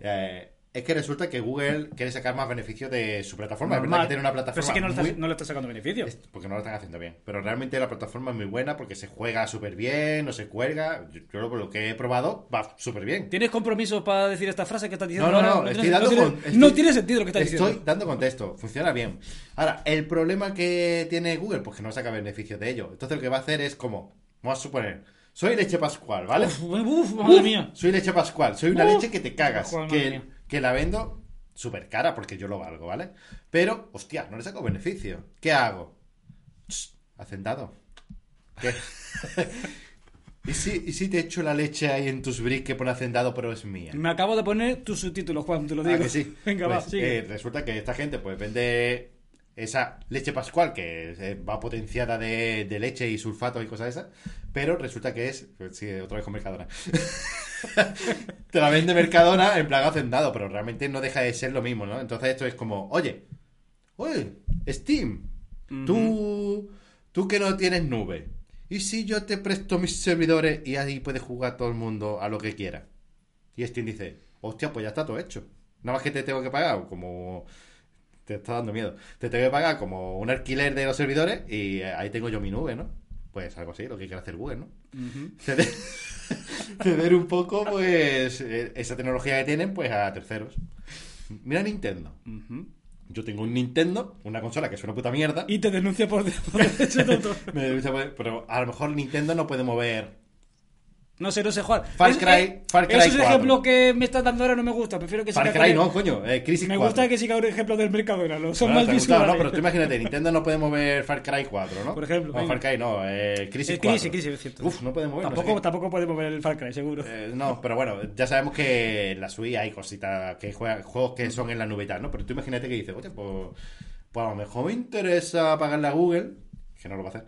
Eh, es que resulta que Google quiere sacar más beneficio de su plataforma. Es verdad Normal. que tiene una Pero plataforma sí que no le, no estás sacando beneficio. Es porque no lo están haciendo bien. Pero realmente la plataforma es muy buena porque se juega súper bien, no se cuelga. Yo, yo lo que he probado va súper bien. ¿Tienes compromiso para decir esta frase que estás diciendo? No, no, ahora? no, estoy dando tiene- con- estoy- no tiene sentido lo que estás Estoy diciendo. dando contexto, funciona bien. Ahora, el problema que tiene Google, pues que no saca beneficio de ello. Entonces lo que va a hacer es como, vamos a suponer, soy leche pascual, ¿vale? Uf, uf, madre mía. Soy leche pascual, soy una leche que te cagas, que. Que la vendo súper cara porque yo lo valgo, ¿vale? Pero, hostia, no le saco beneficio. ¿Qué hago? Hacendado. ¿Qué? ¿Y si, ¿Y si te echo la leche ahí en tus bricks que pone hacendado pero es mía? Me acabo de poner tus subtítulos, Juan, te lo Ah, digo. que sí. Venga, Pues, va, sigue. eh, resulta que esta gente pues vende esa leche pascual que va potenciada de, de leche y sulfatos y cosas de esas, pero resulta que es, pues, sí, otra vez con Mercadona. Te la vende Mercadona en plan hacendado, pero realmente no deja de ser lo mismo, ¿no? Entonces esto es como, oye, oye, Steam, tú, tú que no tienes nube, ¿y si yo te presto mis servidores y ahí puedes jugar todo el mundo a lo que quiera? Y Steam dice, hostia, pues ya está todo hecho. Nada más que te tengo que pagar como... Te está dando miedo. Te tengo que pagar como un alquiler de los servidores y eh, ahí tengo yo mi nube, ¿no? Pues algo así, lo que quiere hacer Google, ¿no? Ujú. Ceder, ceder un poco, pues, eh, esa tecnología que tienen, pues, a terceros. Mira Nintendo. Yo tengo un Nintendo, una consola que es una puta mierda. Y te denuncia por, por derecho de autor. Me dice, pues, Pero a lo mejor Nintendo no puede mover No sé, no sé, Juan. Far Es- Cry- eh, Far Cry Esos 4. ejemplos que me estás dando ahora no me gusta. Prefiero que Far siga Cry no, coño. Eh, Crisis Me 4. gusta que siga un ejemplo del Mercadona. Lo son Bueno, más gustado. ¿no? Pero tú imagínate, Nintendo no puede mover Far Cry 4, ¿no? Por ejemplo, No. Far Cry no, eh, Crisis Eh, 4. Crisis, Crisis, es cierto. Uf, no puede mover. no sé Tampoco, tampoco puede mover el Far Cry, seguro. Eh, no, pero bueno, ya sabemos que en la Switch hay cositas, que juega- juegos que son en la nube y tal, ¿no? Pero tú imagínate que dices, oye, pues, pues a lo mejor me interesa pagarle a Google, que no lo va a hacer,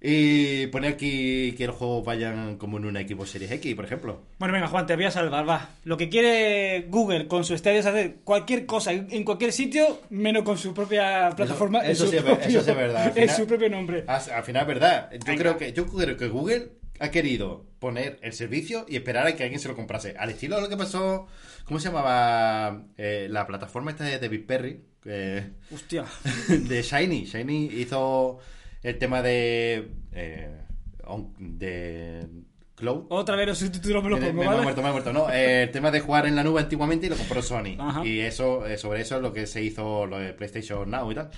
Y pone aquí que los juegos vayan como en una Xbox Series X, por ejemplo. Bueno, venga, Juan, te voy a salvar, va. Lo que quiere Google con su Stadia es hacer cualquier cosa en cualquier sitio, menos con su propia plataforma. eso sí es ver- propio- eso sí es verdad. Final- su propio nombre. Al, al final es verdad. Yo Venga. creo que yo creo que Google ha querido poner el servicio y esperar a que alguien se lo comprase. Al estilo de lo que pasó, ¿cómo se llamaba eh, la plataforma esta de David Perry? Que- Hostia. de Shiny. Shiny hizo el tema de eh, on- de Cloud. Otra vez los subtítulos me los Me- pongo, me, me ¿vale? he muerto, me he muerto. No, eh, el tema de jugar en la nube antiguamente y lo compró Sony. Ajá. Y eso, eh, sobre eso es lo que se hizo lo de PlayStation Now y tal.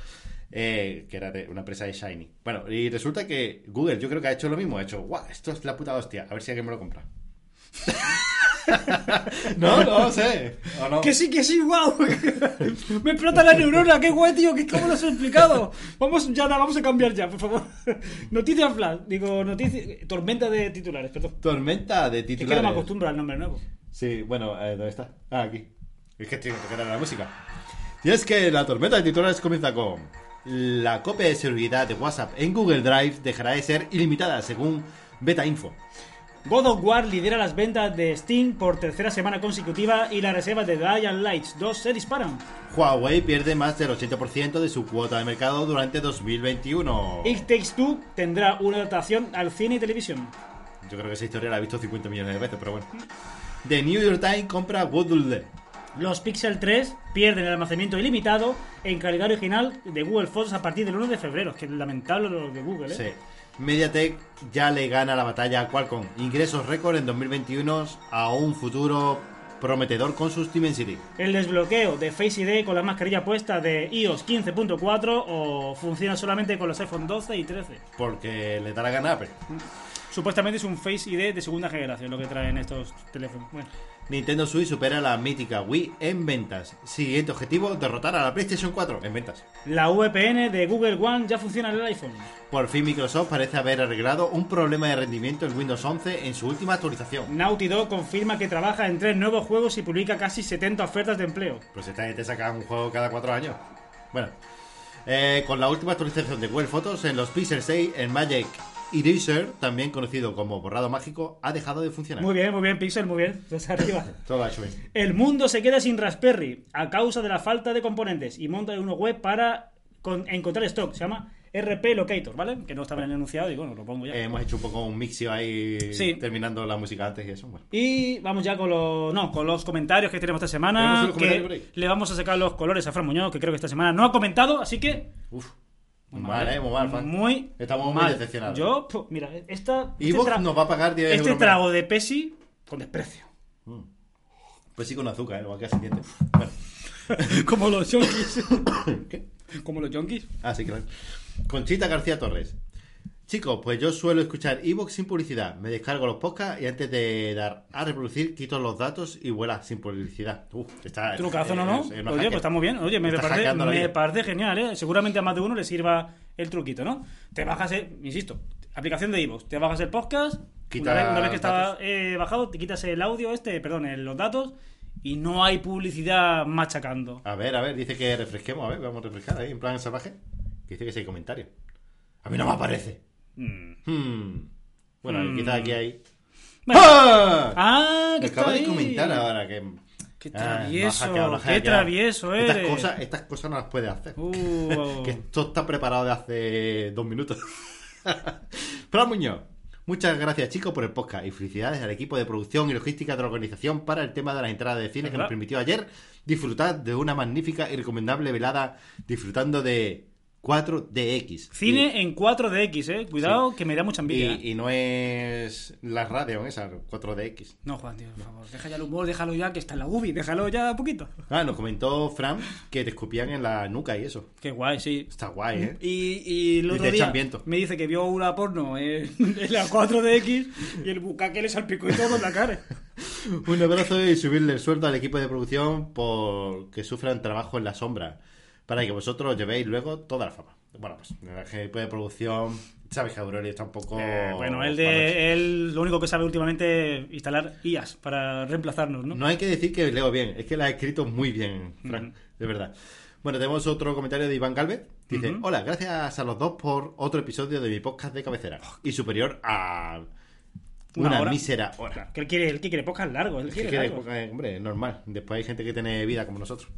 eh, que era de una empresa de Shiny. Bueno, y resulta que Google, yo creo que ha hecho lo mismo. Ha hecho, guau, esto es la puta hostia. A ver si alguien me lo compra. no, no sé. ¿O no? Que sí, que sí, wow. Me explota la neurona, qué guay, tío, que cómo lo has explicado. Vamos, ya, vamos a cambiar ya, por favor. Noticias flash, digo, noticias, tormenta de titulares, perdón. Tormenta de Es que no titulares. me acostumbro al nombre nuevo. Sí, bueno, eh, ¿dónde está? Ah, aquí. Es que estoy tocando la música. Y es que la tormenta de titulares comienza con... La copia de seguridad de WhatsApp en Google Drive dejará de ser ilimitada, según Beta Info. God of War lidera las ventas de Steam por tercera semana consecutiva y las reservas de Dying Lights 2 se disparan. Huawei pierde más del 80% de su cuota de mercado durante 2021. It Takes Two tendrá una adaptación al cine y televisión. Yo creo que esa historia la he visto 50 millones de veces, pero bueno. The New York Times compra Woodle. Los Pixel 3 pierden el almacenamiento ilimitado en calidad original de Google Fotos a partir del 1 de febrero. Que lamentable lo de Google, ¿eh? Sí. MediaTek ya le gana la batalla a Qualcomm. Ingresos récord en 2021 a un futuro prometedor con sus Dimensity. El desbloqueo de Face ID con la mascarilla puesta de iOS 15.4 o funciona solamente con los iPhone 12 y 13. Porque le da la gana a Apple. Supuestamente es un Face ID de segunda generación lo que traen estos teléfonos. Bueno, Nintendo Switch supera la mítica Wii en ventas. Siguiente objetivo, derrotar a la PlayStation 4 en ventas. la VPN de Google One ya funciona en el iPhone. Por fin Microsoft parece haber arreglado un problema de rendimiento en Windows 11 en su última actualización. Naughty Dog confirma que trabaja en tres nuevos juegos y publica casi 70 ofertas de empleo. Pues esta gente saca un juego cada cuatro años. Bueno, eh, con la última actualización de Google Photos en los Pixel 6, el Magic Eraser, también conocido como borrado mágico, ha dejado de funcionar. Muy bien, muy bien, Pixel, muy bien. Desde arriba. Todo ha hecho bien. El mundo se queda sin Raspberry a causa de la falta de componentes y monta una web para con- encontrar stock. Se llama RP Locator, ¿vale? Que no estaba en el enunciado y bueno, lo pongo ya. Eh, hemos hecho un poco un mixio ahí, Sí. terminando la música antes y eso. Bueno. Y vamos ya con los, no, con los comentarios que tenemos esta semana. ¿Tenemos Que le vamos a sacar los colores a Fran Muñoz, que creo que esta semana no ha comentado, así que. Uf. Muy mal, eh, muy mal, fan. Muy Estamos muy mal. decepcionados. Yo, pu- mira, esta. Y este nos va a pagar 10 Este euros trago de Pepsi con desprecio. menos. Pues sí con azúcar, ¿eh? Lo va a quedar sin dientes. Bueno. Como los junkies. ¿Qué? Como los junkies. Ah, sí, claro. Conchita García Torres. Chicos, pues yo suelo escuchar Evox sin publicidad. Me descargo los podcasts y antes de dar a reproducir, quito los datos y vuela sin publicidad. Uf, está. Trucazo, ¿no? es- ¿no? una Oye, hacker. pues está muy bien. Oye, me, parece, me genial, ¿eh? Seguramente a más de uno le sirva el truquito, ¿no? Te bajas, el, insisto, aplicación de iVoox. Te bajas el podcast. Quita una, vez, una vez que está eh, bajado, te quitas el audio este, perdón, el- los datos y no hay publicidad machacando. A ver, a ver, dice que refresquemos. A ver, vamos a refrescar ahí, en plan salvaje. Que dice que sí hay comentarios. A mí no me aparece. Mm. Hmm. Bueno, Hmm. quizás aquí hay. Bueno. ¡Ah! Ah, que de comentar ahora que. Qué Ah, travieso, qué travieso Estas eres. cosas, estas cosas no las puede hacer. Uh. que esto está preparado de hace dos minutos. Fran Muñoz. Muchas gracias, chicos, por el podcast y felicidades al equipo de producción y logística de la organización para el tema de las entradas de cine que nos permitió ayer disfrutar de una magnífica y recomendable velada disfrutando de 4DX. Cine en 4DX, eh. Cuidado, que me da mucha Y, envidia. y, y no es la radio esa, 4DX. No, Juan, tío, por favor. Deja ya el humor, déjalo ya, que está en la UBI. Déjalo ya poquito. Ah, nos comentó Fran que te escupían en la nuca y eso. Qué guay, sí. Está guay, ¿eh? Y, y el Y otro día viento. me dice que vio una porno en, en la 4DX y el bucaque le salpicó y todo en la cara. Un abrazo y subirle el sueldo al equipo de producción por que sufran trabajo en la sombra, para que vosotros llevéis luego toda la fama. Bueno, pues el equipo de producción, sabes que Aurelio está un poco... Eh, bueno, él, de, él lo único que sabe últimamente es instalar IAS para reemplazarnos, ¿no? No hay que decir que leo bien, es que la ha escrito muy bien, Frank, de verdad. Bueno, tenemos otro comentario de Iván Galvez. Dice, hola, gracias a los dos por otro episodio de mi podcast de cabecera. Y superior a Una una, hora. mísera hora. Que él quiere, que quiere podcast largo, él Que quiere quiere, largo. eh, hombre, normal. Después hay gente que tiene vida como nosotros.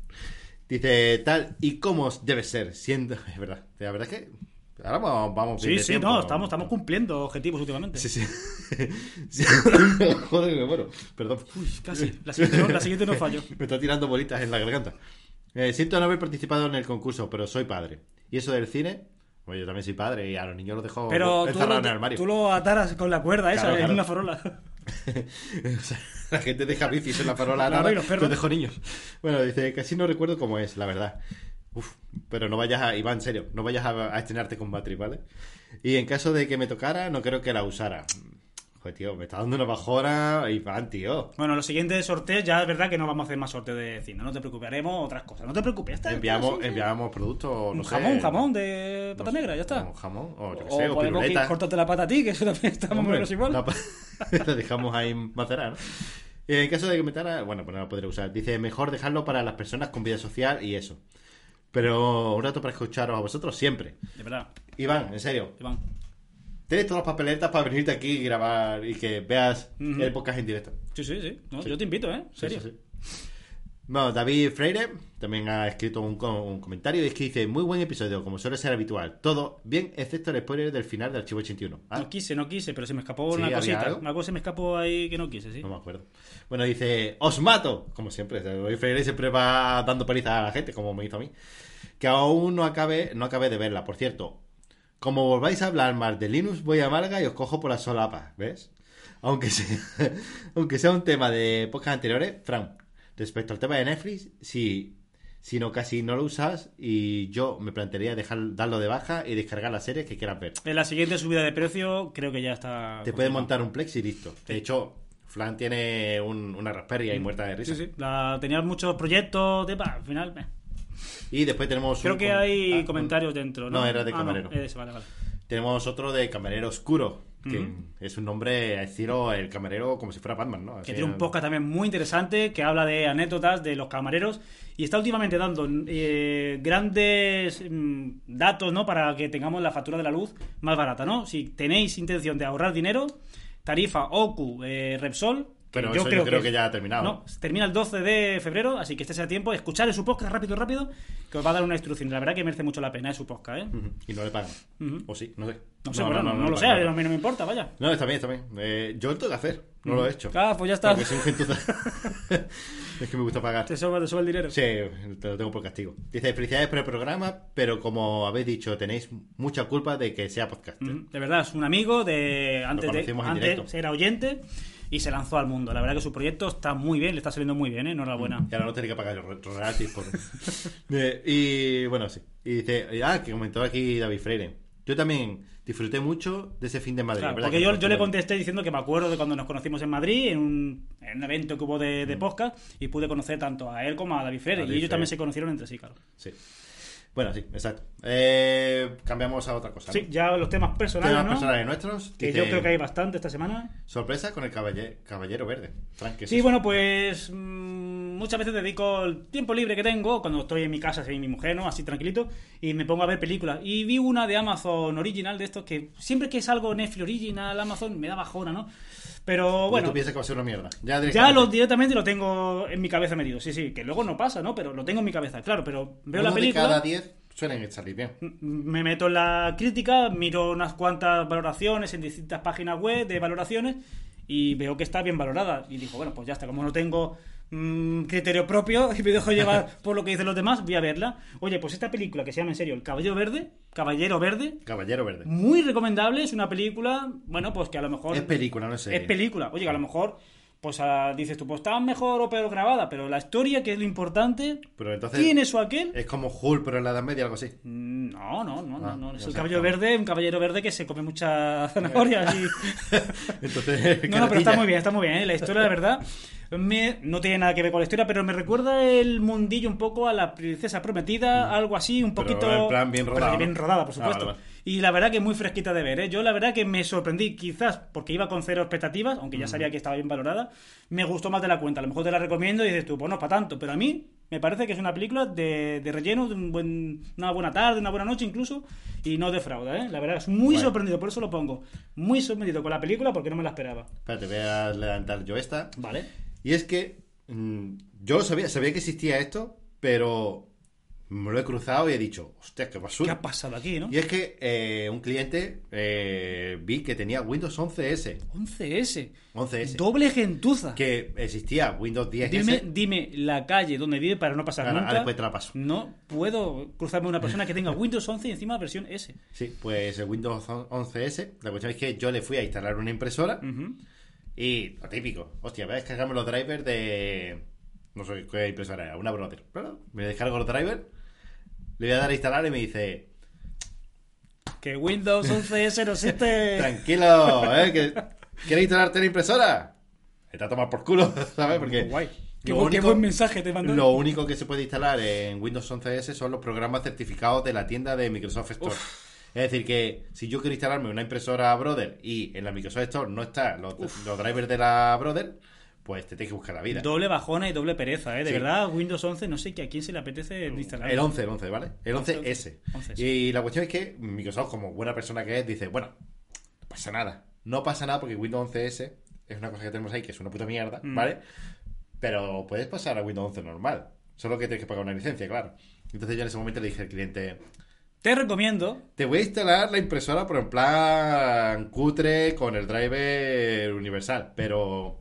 Dice, tal y como debe ser, siendo... Es verdad, la verdad es que... Ahora vamos, vamos bien Sí, de sí, tiempo. no, estamos, estamos cumpliendo objetivos últimamente. Sí, sí. Sí. Joder, me muero. Perdón. Uy, casi. La siguiente no, la siguiente no fallo. Me está tirando bolitas en la garganta. Eh, siento no haber participado en el concurso, pero soy padre. ¿Y eso del cine? Pues yo también soy padre y a los niños los dejo Pero tú encerrados lo, en el armario. tú lo ataras con la cuerda esa Claro, en claro. una farola. O sea, la gente deja bicis en la farola Claro, nada, los los dejo niños. Bueno, dice, casi no recuerdo cómo es, la verdad. Uf, pero no vayas a... Iván, en serio, no vayas a, a estrenarte con Matrix, ¿vale? Y en caso de que me tocara, no creo que la usara. Joder, tío, me está dando una bajona Iván, tío. Bueno, los siguientes sorteos ya es verdad que no vamos a hacer más sorteos de cine. No te preocupes, haremos otras cosas. No te preocupes, ya está. Enviamos, sí, enviamos productos, no Un sé, jamón, un jamón de pata no negra, ya está. Un jamón, o yo qué O sé, o podemos que piruleta. cortarte la pata a ti, que eso también está o Hombre, menos igual. la la dejamos ahí macerar, ¿no? Y en caso de que me bueno, pues no lo podré usar. Dice, mejor dejarlo para las personas con vida social y eso. Pero un rato para escucharos a vosotros siempre. De verdad, Iván, en serio, Iván. Tienes todas las papeletas para venirte aquí y grabar y que veas Ujú. el podcast en directo. Sí, sí, sí. No, Yo te invito, ¿eh? En serio. sí, sí. Bueno, David Freire también ha escrito un, co- un comentario y es que dice, muy buen episodio, como suele ser habitual. Todo bien, excepto el spoiler del final de Archivo 81. Ah, No quise, no quise, pero se me escapó una ¿había cosita. algo? Una cosa se me escapó ahí que no quise, sí. No me acuerdo. Bueno, dice, os mato. Como siempre, David Freire siempre va dando paliza a la gente, como me hizo a mí. Que aún no acabe, no acabé de verla. Por cierto, como volváis a hablar más de Linux, voy a Málaga y os cojo por las solapas, ¿ves? Aunque sea, aunque sea un tema de podcast anteriores, Fran, respecto al tema de Netflix, si, si no casi no lo usas y yo me plantearía dejar darlo de baja y descargar las series que quieras ver. En la siguiente subida de precio creo que ya está. Te puedes montar un Plex y listo. De hecho, Fran tiene un- una Raspberry ahí muerta de risa. Sí, sí. La, tenía muchos proyectos de. bah, al final. eh. Y después tenemos Creo un que com- hay ah, comentarios dentro, ¿no? No, era de Ah, camarero. ese, vale, vale. Tenemos otro de camarero oscuro, que es un nombre a estilo el camarero como si fuera Batman, ¿no? Que tiene un podcast también muy interesante que habla de anécdotas de los camareros y está últimamente dando eh, grandes mm, datos ¿no? para que tengamos la factura de la luz más barata. ¿no? Si tenéis intención de ahorrar dinero, tarifa OCU eh, Repsol. Que Pero eso yo creo que ya ha terminado. No, termina el 12 de febrero, así que estés a tiempo. Escuchar en su podcast rápido, rápido, que os va a dar una instrucción. La verdad que merece mucho la pena es su podcast, ¿eh? Ujú. Y no le pagan. Ujú. O sí, no sé. No sé, bueno, no, no le lo sé, a mí no me importa, vaya. No, está bien, está bien. Eh, yo lo tengo que hacer, no lo he hecho. Ah, pues ya está. Porque soy un gentuza. es que me gusta pagar. Te sobra, te sobra el dinero. Sí, te lo tengo por castigo. Dice, felicidades por el programa, pero como habéis dicho, tenéis mucha culpa de que sea podcast. Ujú, De verdad, es un amigo de antes de antes era oyente y se lanzó al mundo. La verdad que su proyecto está muy bien, le está saliendo muy bien, ¿eh? enhorabuena. Y ahora no tiene que pagar ro- royalties por... Eh, y bueno, sí. Y dice, ah, que comentó aquí David Freire. Yo también disfruté mucho de ese fin de Madrid. Claro, ¿verdad? porque Que yo, yo le contesté diciendo que me acuerdo de cuando nos conocimos en Madrid, en un, en un evento que hubo de, de podcast, y pude conocer tanto a él como a David Freire. Mm. David y ellos también se conocieron entre sí, claro. Sí. Bueno, sí, exacto. Eh, cambiamos a otra cosa. ¿no? Sí, ya los temas personales, Temas ¿no? personales nuestros. Que Dice, yo creo que hay bastante esta semana. Sorpresa con el caballe- caballero verde. Frank, ¿qué es Sí, bueno, pues mm, muchas veces dedico el tiempo libre que tengo cuando estoy en mi casa sin mi mujer, ¿no? Así tranquilito, y me pongo a ver películas. Y vi una de Amazon Original, de estos que siempre que es algo Netflix Original, Amazon, me da bajona, ¿no? Pero bueno, Tú piensas que va a ser una mierda. Ya, ya directamente. lo directamente lo tengo en mi cabeza metido. Sí, sí, que luego no pasa, ¿no? Pero lo tengo en mi cabeza, claro, pero veo Uno la película... de cada diez suelen salir bien. me meto en la crítica, miro unas cuantas valoraciones en distintas páginas web de valoraciones y veo que está bien valorada. Y digo, bueno, pues ya está, como no tengo mm, criterio propio y me dejo llevar por lo que dicen los demás, voy a verla. Oye, pues esta película que se llama en serio El Caballero Verde, Caballero Verde, Caballero verde. muy recomendable, es una película, bueno, pues que a lo mejor... Es película, no sé. Es película. Oye, que a lo mejor, pues ah, dices tú, pues está mejor o peor grabada, pero la historia, que es lo importante, Pero entonces tiene su aquel. es como Hulk, pero en la Edad Media, algo así. Mm, No, no, no, Ah, no, no. Es el caballero verde, un caballero verde que se come muchas zanahorias y... Entonces, No, no, pero está muy bien, está muy bien. ¿eh? La historia, la verdad, me- no tiene nada que ver con la historia, pero me recuerda el mundillo un poco a la princesa prometida, algo así, un Mm. Pero poquito... en plan bien pero rodado, bien rodada, por Ah, supuesto. vale, vale. Y la verdad que muy fresquita de ver, ¿eh? Yo la verdad que me sorprendí, quizás porque iba con cero expectativas, aunque Mm. ya sabía que estaba bien valorada. Me gustó más de la cuenta. A lo mejor te la recomiendo y dices tú, pues no es para tanto, pero a mí me parece que es una película de, de relleno, de un buen, una buena tarde, una buena noche incluso, y no defrauda, ¿eh? La verdad, es muy Bueno. sorprendido, por eso lo pongo. Muy sorprendido con la película porque no me la esperaba. Espérate, voy a levantar yo esta. Vale. Y es que mm, yo sabía, sabía que existía esto, pero me lo he cruzado y he dicho, hostia, qué ¿Qué basura. ha pasado aquí, no? Y es que eh, un cliente eh, vi que tenía Windows 11S. 11S. 11S. Doble gentuza. Que existía Windows 10S. Dime, dime la calle donde vive para no pasar Ahora- nunca. ahora después te la paso. No puedo cruzarme una persona que tenga Windows 11 y encima versión S. Sí, pues el Windows 11S. La cuestión es que yo le fui a instalar una impresora Ujú. Y lo típico. Hostia, voy a descargarme los drivers de. No sé qué impresora era, una Brother. Pero me descargo los drivers, le voy a dar a instalar y me dice. Que Windows 11S no existe. Tranquilo, ¿eh? que- ¿Quieres instalarte la impresora? Está a tomar por culo, ¿sabes? Porque. Guay. Qué, bu- qué único- buen mensaje te mandó. Lo único que se puede instalar en Windows 11S son los programas certificados de la tienda de Microsoft Store. Es decir, que si yo quiero instalarme una impresora Brother y en la Microsoft Store no están los, los drivers de la Brother, pues te tienes que buscar la vida. Doble bajona y doble pereza, ¿eh? De Sí. verdad, Windows 11, no sé que a quién se le apetece instalar. El 11, el 11, ¿vale? El 11S. 11S. Y la cuestión es que Microsoft, como buena persona que es, dice, bueno, no pasa nada. No pasa nada porque Windows 11S es una cosa que tenemos ahí que es una puta mierda, Mm. ¿vale? Pero puedes pasar a Windows 11 normal. Solo que tienes que pagar una licencia, claro. Entonces yo en ese momento le dije al cliente, Te recomiendo. te voy a instalar la impresora, pero en plan cutre con el driver universal. Pero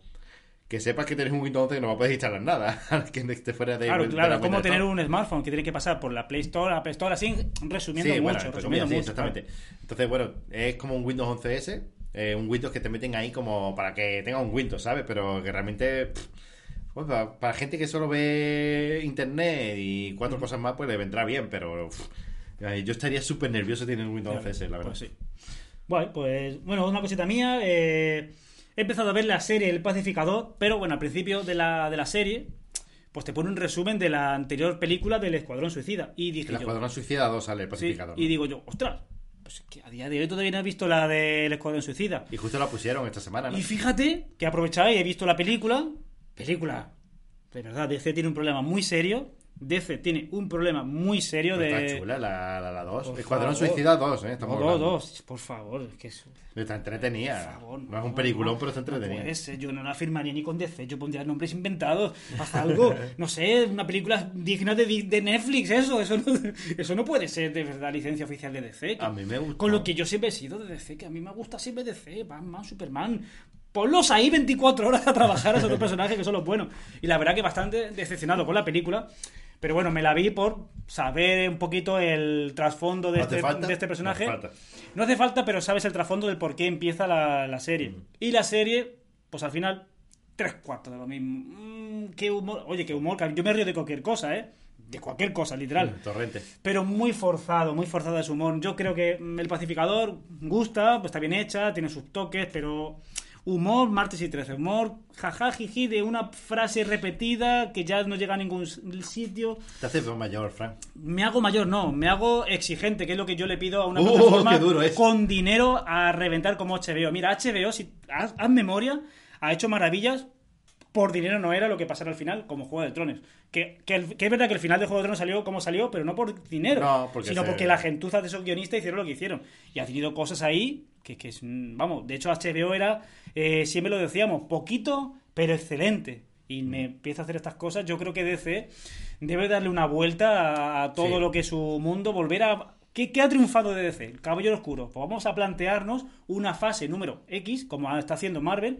que sepas que tienes un Windows 11 que no va a poder instalar nada. que esté fuera de Claro, claro, la es como tener un smartphone que tiene que pasar por la Play Store, App Store, así resumiendo Sí, mucho, bueno, resumiendo comillas, sí, mucho. exactamente. Entonces, bueno, es como un Windows 11S, eh, un Windows que te meten ahí como para que tenga un Windows, ¿sabes? Pero que realmente, pff, pues, para, para gente que solo ve internet y cuatro cosas más, pues le vendrá bien, pero pff, yo estaría súper nervioso teniendo un Windows 11S, la verdad. Pues sí. Bueno, pues, bueno, una cosita mía. eh, he empezado a ver la serie El Pacificador, pero bueno, al principio de la, de la serie, pues te pone un resumen de la anterior película del Escuadrón Suicida. Y dije El Escuadrón Suicida 2 sale el sí, pacificador. y ¿no? digo yo, ostras, pues es que a día de hoy todavía no he visto la del Escuadrón Suicida. Y justo la pusieron esta semana, ¿no? Y fíjate que he aprovechado y he visto la película. Película. De verdad, DC tiene un problema muy serio. DC tiene un problema muy serio Pero de. Está chula la, la, la 2. Por Escuadrón. Suicida 2, ¿eh? Estamos No, dos, hablando. dos, por favor, es que es- Está entretenida. Por favor, no, es un peliculón, pero está no entretenida. puede yo no la firmaría ni con DC, yo pondría nombres inventados, haz algo, no sé, una película digna de, de Netflix, eso, eso no, eso no puede ser de verdad licencia oficial de DC. que- A mí me gusta. Con lo que yo siempre he sido de DC, que a mí me gusta siempre DC, Batman, Superman. Ponlos ahí 24 horas a trabajar a esos dos personajes que son los buenos. Y la verdad que bastante decepcionado con la película. Pero bueno, me la vi por saber un poquito el trasfondo de, ¿No hace este, de este personaje. No hace falta. No hace falta, pero sabes el trasfondo del por qué empieza la, la serie. Y la serie, pues al final, tres cuartos de lo mismo. Mm, qué humor. Oye, qué humor. Yo me río de cualquier cosa, ¿eh? De cualquier cosa, literal. Torrente. Pero muy forzado, muy forzado es su humor. Yo creo que mm, El Pacificador gusta, pues está bien hecha, tiene sus toques, pero humor, martes y 13. Humor, jaja, jiji, de una frase repetida que ya no llega a ningún sitio. Te haces mayor, Frank. Me hago mayor, no, me hago exigente, que es lo que yo le pido a una ¡Oh, plataforma con dinero a reventar como HBO. Mira, HBO, si haz, haz memoria, ha hecho maravillas. Por dinero no era lo que pasara al final, como Juego de Tronos. Que, que, el- que es verdad que el final de Juego de Tronos salió como salió, pero no por dinero, No, porque sino se- porque la gentuza de esos guionistas hicieron lo que hicieron. Y ha tenido cosas ahí que, que es, mm, vamos, de hecho HBO era, eh, siempre lo decíamos, poquito, pero excelente. Y me empieza a hacer estas cosas. Yo creo que DC debe darle una vuelta a, a todo Sí. lo que es su mundo, volver a... ¿Qué, qué ha triunfado de DC? El Caballero Oscuro. Pues vamos a plantearnos una fase número X, como está haciendo Marvel,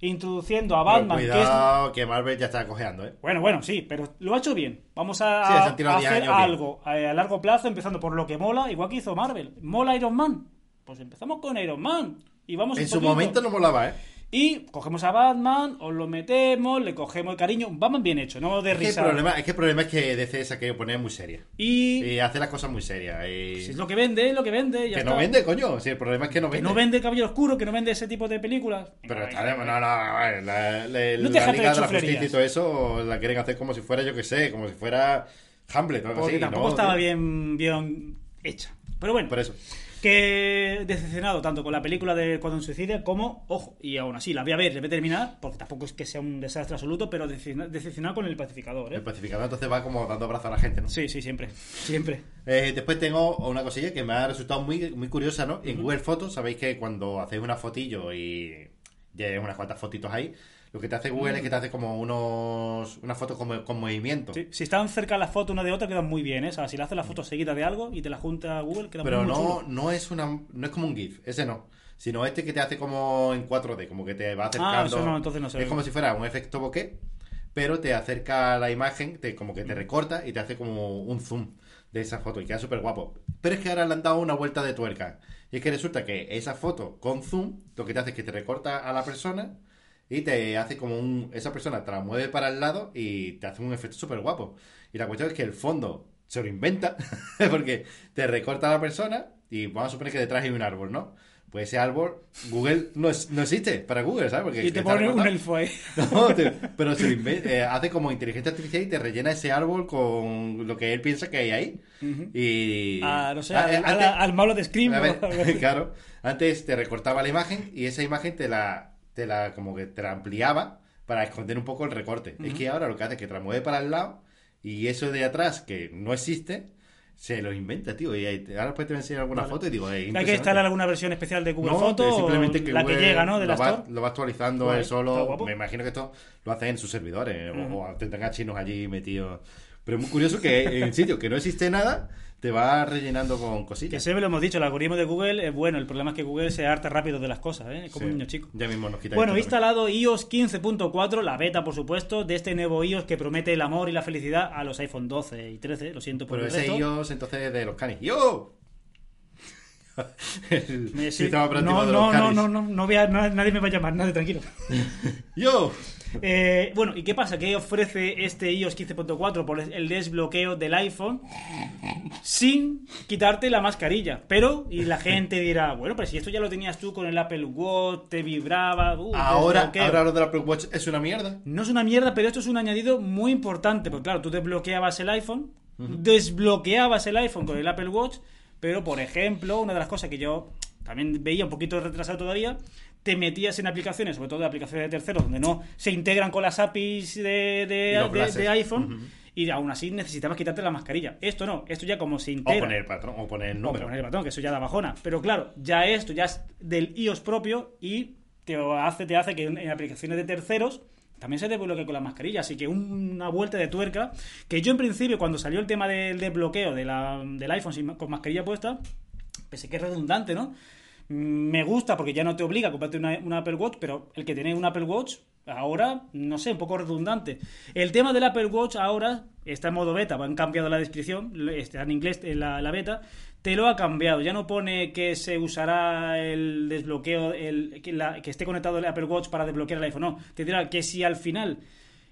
introduciendo a Pero Batman, que es que Marvel ya está cojeando, ¿eh? bueno, bueno, sí, pero lo ha hecho bien. Vamos a, Sí, se han tirado a 10 hacer bien. algo a, a largo plazo, empezando por lo que mola, igual que hizo Marvel. ¿Mola Iron Man? Pues empezamos con Iron Man. Y vamos En su poquito. momento no molaba, ¿eh? Y cogemos a Batman, os lo metemos, le cogemos el cariño. Batman bien hecho, no de Es que, el risa. problema, es que el problema es que DC se ha querido poner muy seria. Y Y hace las cosas muy serias. Y... si es lo que vende, es lo que vende. Ya que está. no vende, coño. Si el problema es que no Que vende. no vende Caballero Oscuro, que no vende ese tipo de películas. Pero está de- no, no, a ver, la, la- No la déjate de Liga de la. Justicia y todo eso la quieren hacer como si fuera, yo que sé, como si fuera Hamlet o algo Porque así. tampoco ¿no? estaba tío. bien, bien hecha. Pero bueno. Por eso. Que decepcionado tanto con la película de Cuando suicide como, ojo, y aún así la voy a ver, la voy a terminar, porque tampoco es que sea un desastre absoluto, pero decepciona- decepcionado con el pacificador, El ¿eh? pacificador entonces va como dando abrazo a la gente, ¿no? Sí, sí, siempre. Siempre. Eh, después tengo una cosilla que me ha resultado muy, muy curiosa, ¿no? En Google Fotos, sabéis que cuando hacéis una fotillo y ya unas cuantas fotitos ahí, lo que te hace Google es que te hace como unos unas fotos como, con movimiento. Sí, Si están cerca las fotos una de otra, quedan muy bien, ¿eh? O sea, si le haces la foto seguida de algo y te la junta Google, queda Pero muy, muy no, chulo. no es una no es como un GIF, ese no. Sino este que te hace como en 4D, como que te va acercando. Ah, eso no, entonces no se Es ve. como si fuera un efecto bokeh, pero te acerca la imagen, te, como que te recorta y te hace como un zoom de esa foto y queda súper guapo. Pero es que ahora le han dado una vuelta de tuerca. Y es que resulta que esa foto con zoom lo que te hace es que te recorta a la persona y te hace como un... Esa persona te la mueve para el lado y te hace un efecto súper guapo. Y la cuestión es que el fondo se lo inventa porque te recorta a la persona y vamos a suponer que detrás hay un árbol, ¿no? Pues ese árbol, Google no, es- no existe para Google, ¿sabes? Porque Y te pone un elfo ahí. No, te- pero se lo inven- eh, hace como inteligencia artificial y te rellena ese árbol con lo que él piensa que hay ahí. Y. Ah, no sé, Ah, al, eh, al- antes- al malo de Scream. claro. Antes te recortaba la imagen y esa imagen te la, te la como que te la ampliaba para esconder un poco el recorte. Es que ahora lo que hace es que te la mueve para el lado y eso de atrás que no existe se lo inventa, tío. Y ahora después te voy a enseñar alguna Vale. foto y digo, eh, Hay que instalar alguna versión especial de Google No, Fotos. que simplemente que la que Google llega, ¿no? De la lo, va, Store. lo va actualizando él solo. Me imagino que esto lo hacen en sus servidores o- o, tendrán a chinos allí metidos. Pero es muy curioso que en sitio que no existe nada, te va rellenando con Que cosillas. siempre lo hemos dicho, el algoritmo de Google es bueno. El problema es que Google se harta rápido de las cosas, ¿eh? Como Sí. un niño chico. Ya mismo nos quita Bueno, he instalado iOS 15.4, la beta, por supuesto, de este nuevo iOS que promete el amor y la felicidad a los iPhone 12 y 13. Lo siento por Pero el ese resto. iOS entonces de los canis. ¡Yo! el sí. sistema operativo no, de los no, no, no, no, no voy a- no- nadie me va a llamar, nadie, tranquilo. ¡Yo! Eh, bueno, ¿y qué pasa? ¿Qué ofrece este iOS 15.4 por el desbloqueo del iPhone sin quitarte la mascarilla? Pero, y la gente dirá, bueno, pero si esto ya lo tenías tú con el Apple Watch, te vibraba, uh, Ahora, ahora lo del Apple Watch es una mierda. No es una mierda, pero esto es un añadido muy importante. Porque claro, tú desbloqueabas el iPhone, desbloqueabas el iPhone con el Apple Watch, pero por ejemplo, una de las cosas que yo también veía un poquito retrasado todavía, te metías en aplicaciones, sobre todo de aplicaciones de terceros, donde no se integran con las APIs de, iPhone, Ujú. y aún así necesitabas quitarte la mascarilla. Esto no, esto ya como se O integra. poner el patrón, o poner el O número. poner el patrón, que eso ya da bajona. Pero claro, ya esto ya es del iOS propio y te hace, te hace que en, aplicaciones de terceros también se desbloquee con la mascarilla. Así que una vuelta de tuerca. Que yo en principio, cuando salió el tema del desbloqueo de la- del iPhone sin- con mascarilla puesta, pensé que es redundante, ¿no? Me gusta porque ya no te obliga a comprarte una, Apple Watch, pero el que tiene un Apple Watch ahora, no sé, un poco redundante. El tema del Apple Watch ahora está en modo beta, han cambiado la descripción, está en inglés en la, la beta, te lo ha cambiado. Ya no pone que se usará el desbloqueo, el, que, la- que esté conectado el Apple Watch para desbloquear el iPhone. No, te dirá que si al final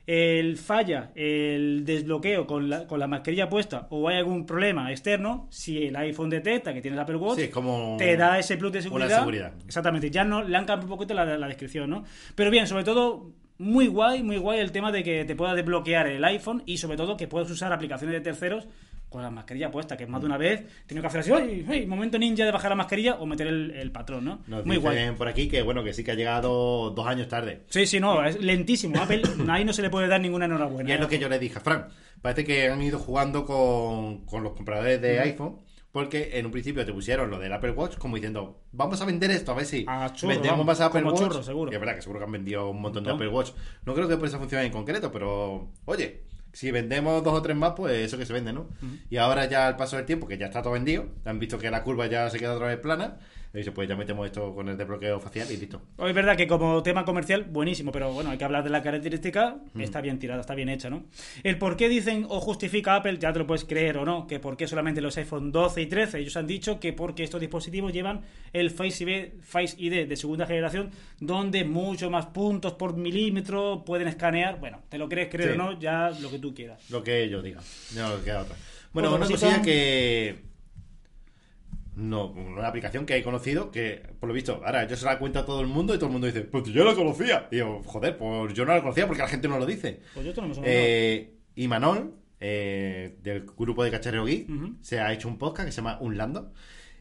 el falla el desbloqueo con la, con la mascarilla puesta o hay algún problema externo, si el iPhone detecta que tienes Apple Watch, Sí, es como te da ese plus de una seguridad. seguridad. Exactamente, ya no le han cambiado un poquito la, la descripción, ¿no? Pero bien, sobre todo, muy guay, muy guay el tema de que te pueda desbloquear el iPhone y sobre todo que puedas usar aplicaciones de terceros con la mascarilla puesta, que más de una vez tengo que hacer así, ¡ay, ay! Momento ninja de bajar la mascarilla o meter el, el patrón, ¿no? Nos muy dicen guay. por aquí que bueno que sí que ha llegado dos años tarde. Sí, sí, no, es lentísimo. Apple, ahí no se le puede dar ninguna enhorabuena. Y es lo que yo le dije a Fran. Parece que han ido jugando con, con los compradores de iPhone. Porque en un principio te pusieron lo del Apple Watch como diciendo, vamos a vender esto, a ver si A churro, vendemos vamos, más Apple Watch. churro, seguro. Y es verdad que seguro que han vendido un montón de Montón. Apple Watch. No creo que por esa función en concreto, pero oye, si vendemos dos o tres más, pues eso que se vende, ¿no? Y ahora ya al paso del tiempo, que ya está todo vendido, han visto que la curva ya se queda otra vez plana, y dice, pues ya metemos esto con el desbloqueo facial y listo. Es verdad que como tema comercial, buenísimo, pero bueno, hay que hablar de la característica, está bien tirada, está bien hecha, ¿no? El por qué dicen o justifica Apple, ya te lo puedes creer o no, que por qué solamente los iPhone 12 y 13, ellos han dicho que porque estos dispositivos llevan el Face ID, Face ID de segunda generación, donde mucho más puntos por milímetro pueden escanear, bueno, te lo crees creer Sí. o no, ya lo que tú quieras. Lo que ellos digan. No queda otra. Bueno, una cosilla que. No, una aplicación que he conocido que, por lo visto, ahora yo se la cuento a todo el mundo y todo el mundo dice, pues yo la conocía. Y yo, joder, pues yo no la conocía porque la gente no lo dice. Pues yo Eh, y Manol, eh, del grupo de Cacharreo Geek, Ujú. se ha hecho un podcast que se llama Unlando.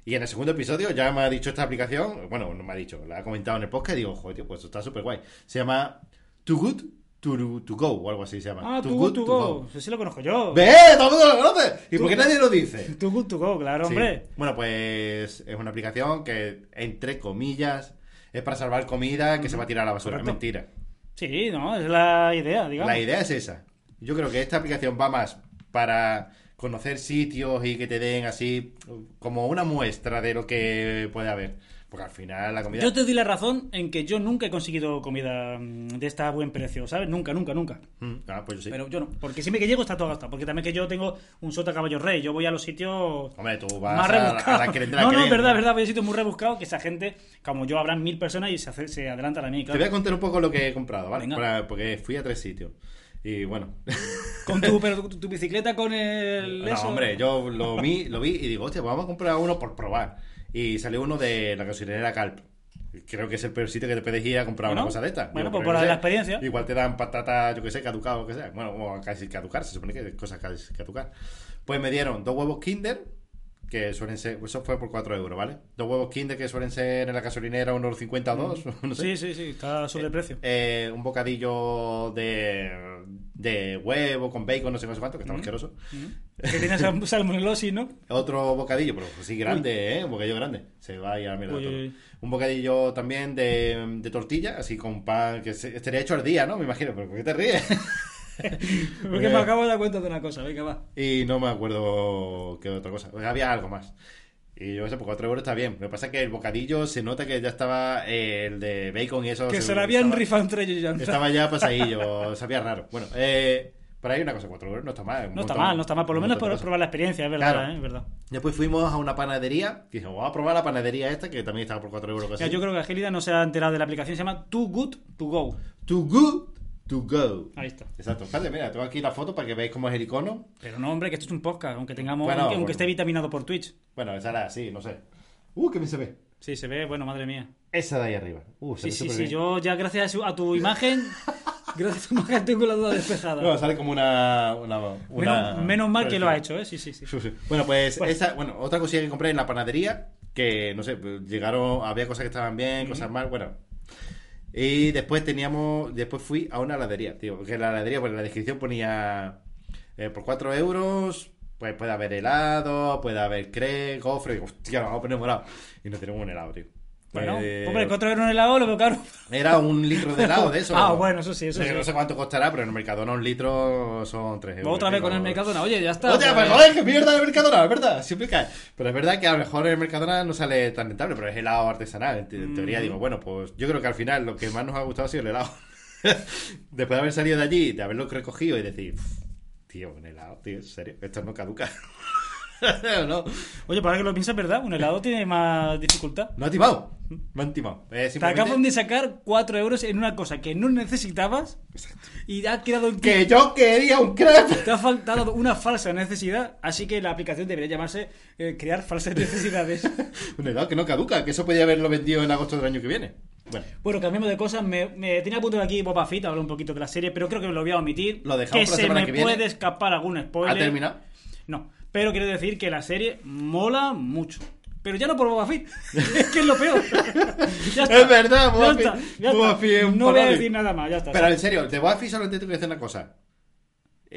Y en el segundo episodio ya me ha dicho esta aplicación, bueno, no me ha dicho, la ha comentado en el podcast y digo, joder, tío, pues está súper guay. Se llama Too Good to, to Go o algo así se llama. Ah, Too Good To Go. Ese sí lo conozco yo. ¡Ve! ¡Todo el mundo lo conoce! ¿Y por qué nadie lo dice? Too Good To Go, claro, Sí. hombre. Bueno, pues es una aplicación que, entre comillas, es para salvar comida que se va a tirar a la basura. Correcto. Mentira. Sí, no, es la idea, digamos. La idea es esa. Yo creo que esta aplicación va más para conocer sitios y que te den así como una muestra de lo que puede haber. Porque al final la comida... Yo te doy la razón en que yo nunca he conseguido comida mm, de esta a buen precio, ¿sabes? Nunca, nunca, nunca. Mm, ah, pues yo sí. Pero yo no, porque siempre que llego está todo gastado. Porque también que yo tengo un sota caballo rey, yo voy a los sitios Hombre, tú vas más a, la- rebuscados. a la de la no, no, es verdad, es verdad, voy a sitios muy rebuscados que esa gente, como yo, habrán mil personas y se, hace- se adelantan a mí, Te claro. voy a contar un poco lo que he comprado, ¿vale? Para- porque fui a tres sitios. Y bueno... Con tu, pero tu, tu bicicleta con el... No, eso. hombre, yo lo vi, lo vi y digo, hostia, pues vamos a comprar uno por probar. Y salió uno de la gasolinera Calp. Creo que es el peor sitio que te puedes ir a comprar Bueno, una cosa de esta. bueno, pues por la sé, experiencia. Igual te dan patatas, yo que sé, caducado o que sea. Bueno, o casi caducar, se supone que es cosa casi caducar. Pues me dieron dos huevos Kinder, que suelen ser, eso fue por 4 euros, ¿vale? Dos huevos Kinder que suelen ser en la gasolinera unos 50 o 2, no sé. Sí, sí, sí, está sobre precio. Eh, un bocadillo de, de huevo con bacon, no sé más cuánto, que está asqueroso. Que tienes sal- salmonelosis, ¿no? Otro bocadillo, pero sí grande, ¿eh? Un bocadillo grande. Se va a ir a la mierda uy, uy. Un bocadillo también de, de tortilla, así con pan, que se- estaría hecho al día, ¿no? Me imagino, pero ¿por qué te ríes? Porque me acabo de dar cuenta de una cosa, venga, va. y no me acuerdo qué otra cosa. Había algo más. Y yo sé, por 4 euros está bien. Lo que pasa es que el bocadillo se nota que ya estaba eh, el de bacon y eso. Que se la habían estaba- rifado entre ellos ya. Estaba ya pasadillo, sabía raro. Bueno, eh, por ahí una cosa, 4 euros no está mal. No está mal, no está mal. Por lo menos por probar la experiencia, es verdad, Claro. ¿eh? es verdad. Después fuimos a una panadería. Que dijimos, vamos a probar la panadería esta, que también estaba por 4 euros. Ya, yo creo que Agilida no se ha enterado de la aplicación, se llama Too Good To Go. Too good to go. Ahí está. Exacto. Espérate, mira, tengo aquí la foto para que veáis cómo es el icono. Pero no, hombre, que esto es un podcast, aunque tengamos, Bueno, aunque, esté vitaminado por Twitch. Bueno, esa era así, no sé. Uh, que bien se ve. Sí, se ve, bueno, madre mía. Esa de ahí arriba. Uh, se Sí, ve sí, sí, bien. yo ya gracias a, su- a tu imagen, gracias a tu imagen tengo la duda despejada. No, sale como una. una, una- menos, menos mal que lo ha hecho, ¿eh? Sí, sí, sí. Bueno, pues Bueno. esa, bueno, otra cosilla que compré en la panadería, que no sé, pues, llegaron, había cosas que estaban bien, cosas mal, bueno. Y después teníamos, después fui a una heladería, tío, que la heladería, pues en la descripción ponía eh, por 4 euros, pues puede haber helado, puede haber cre, gofre, y digo, hostia, nos vamos a poner morado. Y no tenemos un helado, tío. Bueno, Eh, hombre, euros en helado lo caro. Era un litro de helado de eso. Ah, bueno, eso sí, eso No sé- sí. No sé cuánto costará, pero en el Mercadona un litro son 3 euros. Otra vez con el Mercadona, oye, ya está. Hostia, pues, joder, que mierda el Mercadona, es verdad, siempre cae. Pero es verdad que a lo mejor el Mercadona no sale tan rentable, pero es helado artesanal. En, te- en teoría digo, bueno, pues yo creo que al final lo que más nos ha gustado ha sido el helado. Después de haber salido de allí, de haberlo recogido y decir, "Uf, tío, un helado, tío, en serio, esto no caduca. no, Oye, para que lo piensas, ¿verdad? Un helado tiene más dificultad. no ha timado, me han timado. Eh, Te simplemente acaban de sacar 4 euros en una cosa que no necesitabas y ha quedado en Que yo quería un crepe. Te ha faltado una falsa necesidad, así que la aplicación debería llamarse eh, Crear falsas necesidades. Un helado que no caduca, que eso podía haberlo vendido en agosto del año que viene. Bueno, Bueno, cambiemos de cosas. Me, me tenía a punto de aquí Boba Fett, hablar un poquito de la serie, pero creo que lo voy a omitir. Lo dejamos que para la se semana me que viene. puede escapar algún spoiler. ¿ha terminado? No, pero quiero decir que la serie mola mucho. Pero ya no por Boba Fett, es que es lo peor. ya está. Es verdad, Boba ya Fett- está, ya Boba está. Fett es un No voy a decir nada más, ya está. Pero en serio, de Buffy solamente tengo que decir una cosa.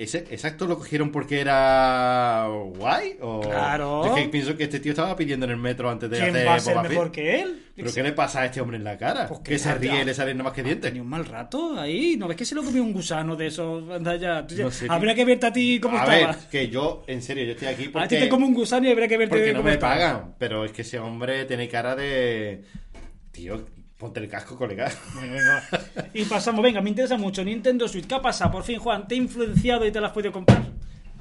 ¿Ese, ¿Exacto lo cogieron porque era guay? O... Claro. Yo es que pienso que este tío estaba pidiendo en el metro antes de ¿Quién hacer va a ser Boba mejor Fett. que él? ¿Pero qué le pasa a este hombre en la cara? Pues que que se ríe y le salen nada más que dientes. Tenía un mal rato ahí. ¿No ves que se lo comió un gusano de esos? Anda ya. No sé habría que verte a ti cómo a estabas. ver, que yo, en serio, yo estoy aquí A ti porque, te come un gusano y habría que verte porque no cómo me estabas. pagan. Pero es que ese hombre tiene cara de... Tío, ponte el casco, colega. Bueno, venga, va. Y pasamos, venga, me interesa mucho. Nintendo Switch, ¿qué ha pasado? Por fin, Juan, ¿te ha influenciado y te la has podido comprar?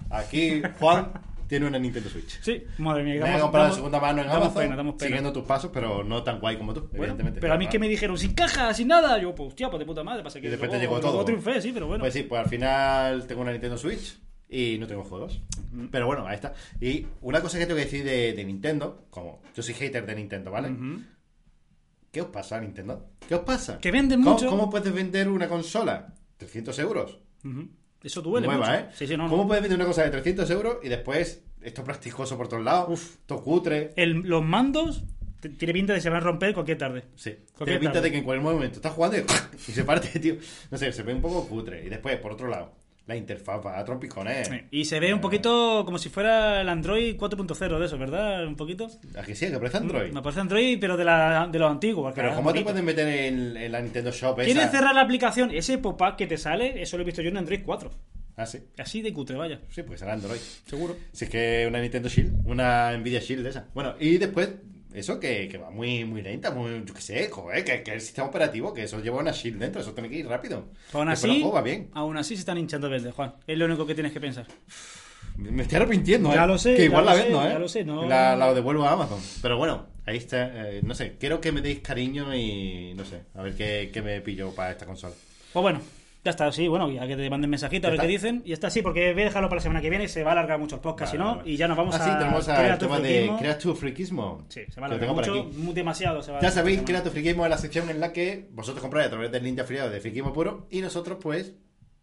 Aquí, Juan tiene una Nintendo Switch. Sí, madre mía. Me he comprado damos- segunda mano en Amazon, pena, damos pena. siguiendo tus pasos, pero no tan guay como tú, Bueno, evidentemente. pero a mí que me dijeron sin caja, sin nada. Yo, pues, hostia, pues de puta madre. Pasa que Y de repente luego- llegó todo. luego triunfé, sí, pero bueno. Pues sí, pues al final tengo una Nintendo Switch y no tengo juegos. Pero bueno, ahí está. Y una cosa que tengo que decir de, de Nintendo, como yo soy hater de Nintendo, ¿vale? ¿Qué os pasa, Nintendo? ¿Qué os pasa? Que venden ¿Cómo, mucho. ¿Cómo puedes vender una consola? 300 euros. Eso duele Nueva, mucho. ¿eh? Sí, sí, no, no. ¿Cómo puedes vender una cosa de 300 euros y después esto plasticoso por todos lados, Uf. esto cutre. El- los mandos tiene pinta de que se van a romper cualquier tarde. Sí, Cualquier tiene pinta tarde. de que en cualquier momento estás jugando y, y se parte, tío. No sé, se ve un poco cutre. Y después, por otro lado, la interfaz va a trompicones. Y se ve un poquito como si fuera el Android 4.0 de eso, ¿verdad? Un poquito. Aquí sí, que parece Android. Me parece Android, pero de, la, de los antiguos. Pero ¿cómo te pueden meter en, en la Nintendo Shop ¿Quieres esa? cerrar la aplicación? Ese pop-up que te sale, eso lo he visto yo en Android 4. Ah, sí. Así de cutre, vaya. Sí, pues será Android. Seguro. Si es que una Nintendo Shield, una Nvidia Shield de esa. Bueno, y después, eso que, que va muy, muy lenta, muy, yo qué sé, joder, que, que el sistema operativo, que eso lleva una Shield dentro, eso tiene que ir rápido. Aún así, va bien. aún así se están hinchando verde, Juan. Es lo único que tienes que pensar. Me estoy arrepintiendo, ¿eh? Ya lo sé, Que igual la sé, vendo, ¿eh? ya lo sé, no- La, la devuelvo a Amazon. Pero bueno, ahí está. eh, no sé, quiero que me deis cariño y no sé, a ver qué, qué me pillo para esta consola. Pues bueno, ya está, sí, bueno, ya que te manden mensajito a ver ¿Ya qué dicen. Y está así, porque voy a dejarlo para la semana que viene, se va a alargar mucho el podcast, Vale, si no, vale. y ya nos vamos ah, a. sí, tenemos tu tema de friquismo. Crea tu Friquismo. Sí, se va a alargar mucho, muy demasiado. Se va a Ya sabéis, esta Crea semana. tu Friquismo es la sección en la que vosotros compráis a través del link de afiliado de Friquismo Puro y nosotros, pues,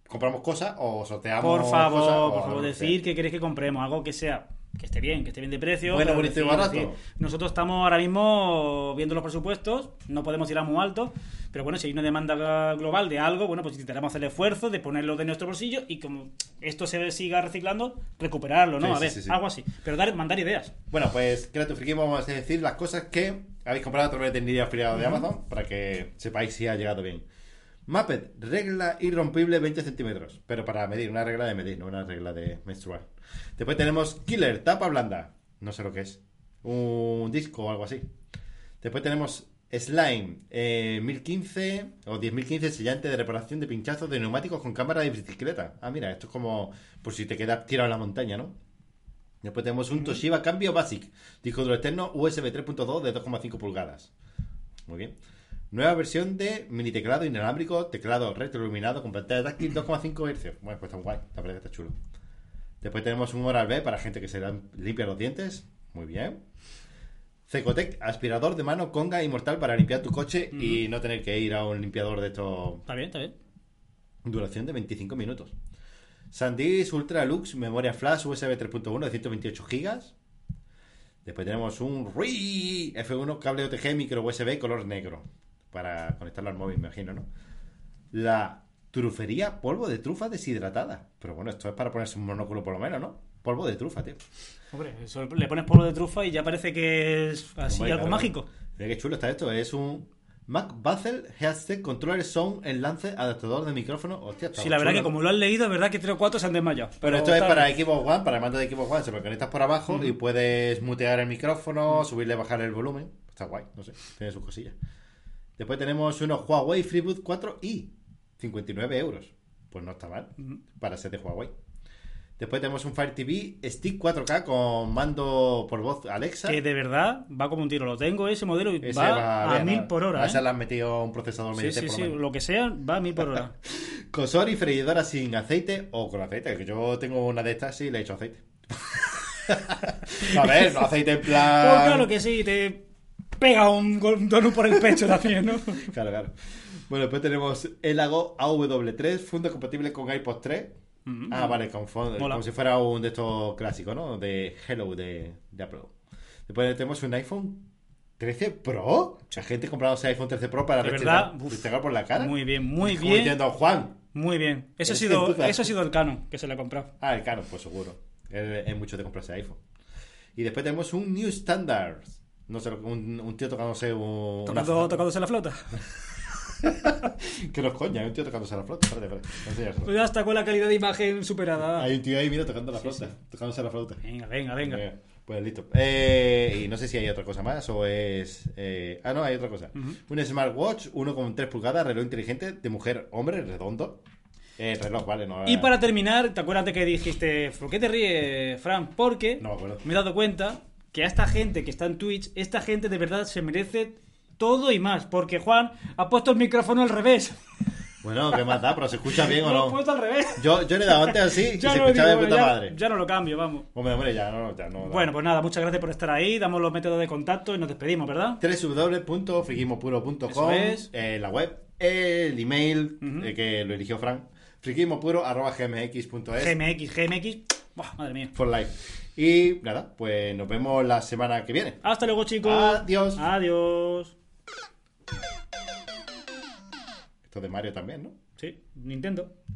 compramos cosas o sorteamos Por favor, cosas, por favor, decir que queréis que compremos, algo que sea. Que esté bien, que esté bien de precio. Bueno, bonito y barato. decir, nosotros estamos ahora mismo viendo los presupuestos, no podemos tirar muy alto, pero bueno, si hay una demanda global de algo, bueno, pues intentaremos hacer el esfuerzo de ponerlo de nuestro bolsillo y como esto se siga reciclando, recuperarlo, ¿no? Sí, a ver, sí, sí. algo así. Pero dar, mandar ideas. Bueno, pues Crea tu Friquismo vamos a decir las cosas que habéis comprado a través del link de afiliado de Amazon para que sepáis si ha llegado bien. Muppet, regla irrompible 20 centímetros, pero para medir, una regla de medir, no una regla de menstrual. Después tenemos Killer, tapa blanda, no sé lo que es, un disco o algo así. Después tenemos Slime, eh, 1015 o 10015 sellante de reparación de pinchazos de neumáticos con cámara de bicicleta. Ah, mira, esto es como por si te quedas tirado en la montaña, ¿no? Después tenemos un Toshiba Cambio Basic, disco duro externo USB 3.2 de 2,5 pulgadas. Muy bien. Nueva versión de mini teclado inalámbrico, teclado retroiluminado con pantalla táctil 2,5 Hz. Bueno, pues está guay, la verdad está chulo. Después tenemos un Oral B para gente que se limpia los dientes. Muy bien. Cecotec, aspirador de mano conga inmortal para limpiar tu coche y no tener que ir a un limpiador de estos Está bien, está bien. Duración de 25 minutos. SanDisk Ultra Lux, memoria flash USB 3.1 de 128 GB. Después tenemos un RUI F1 cable OTG micro USB color negro para conectarlo al móvil, me imagino, ¿no? La trufería polvo de trufa deshidratada. Pero bueno, esto es para ponerse un monóculo por lo menos, ¿no? Polvo de trufa, tío. Hombre, eso le pones polvo de trufa y ya parece que es así Hombre, algo claro. mágico. Mira qué chulo está esto. Es un Mac Basel Headset Controller Sound Enlace Adaptador de micrófono. Hostia, está Sí, la verdad chulo, que como lo han leído, es verdad que 3 o 4 se han desmayado. Pero esto es para. Xbox One, para el mando de Xbox One. Se lo conectas por abajo y puedes mutear el micrófono, subirle, bajar el volumen. Está guay, no sé, tiene sus cosillas. Después tenemos unos Huawei FreeBoot 4i, 59 euros. Pues no está mal, para ser de Huawei. Después tenemos un Fire TV Stick 4K con mando por voz Alexa. Que de verdad va como un tiro. Lo tengo ese modelo y Ese va, a ver, mil ¿no? por hora. A esa ¿eh? le han metido un procesador Sí, sí, por sí, lo menos. lo que sea, va a mil por hora. Cosor y freidora sin aceite o con aceite, que yo tengo una de estas y le he hecho aceite. a ver, no aceite en plan. Pues claro que sí, te pega un, un donut por el pecho también, ¿no? Claro, claro. Bueno, después tenemos Elago AW3, funda compatible con iPod 3. Ah, vale, con fon- Mola. como si fuera un de estos clásicos, ¿no? De Hello de, de Apple. Después tenemos un iPhone 13 Pro. La gente comprándose iPhone 13 Pro para restregar uf. restregar por la cara. Muy bien, muy Como bien. diciendo, Juan. Muy bien. Eso ha Es sido, eso ha sido el canon que se le ha comprado. Ah, el Canon, pues seguro. Es, mucho de comprarse iPhone. Y después tenemos un New Standard. No sé, un, un tío tocándose un, Tocando, tocándose la flauta. Que nos coña, hay un tío tocándose la flauta. Espérate, espérate. Pues ya está con la calidad de imagen superada. Hay un tío ahí, mira, tocando la flauta. Tocándose la flauta. Venga, venga, venga. Eh, Pues listo. Eh, y no sé si hay otra cosa más o es... eh, Ah, no, hay otra cosa. Un smartwatch 1,3 pulgadas, reloj inteligente de mujer, hombre, redondo. Eh, reloj, vale, no... Y para terminar, ¿te acuerdas de que dijiste, ¿por qué te ríes, Fran? Porque No me acuerdo. me he dado cuenta que a esta gente que está en Twitch, esta gente de verdad se merece todo y más. Porque Juan ha puesto el micrófono al revés. Bueno, ¿qué más da? Pero se escucha bien o Lo no. puesto al revés. Yo, yo le he dado antes así y se Ya no, escuchaba digo, de puta ya- madre. ya no lo cambio, vamos. Hombre, hombre, ya no, ya no. Bueno, pues nada, muchas gracias por estar ahí. Damos los métodos de contacto y nos despedimos, ¿verdad? www.friquismopuro.com es. eh, la web, el email eh, que lo eligió Frank, friquismopuro.gmx.es GMX, GMX. Buah, madre mía. For life. Y nada, pues nos vemos la semana que viene. Hasta luego, chicos. Adiós. Adiós. Esto de Mario también, ¿no? Sí, Nintendo.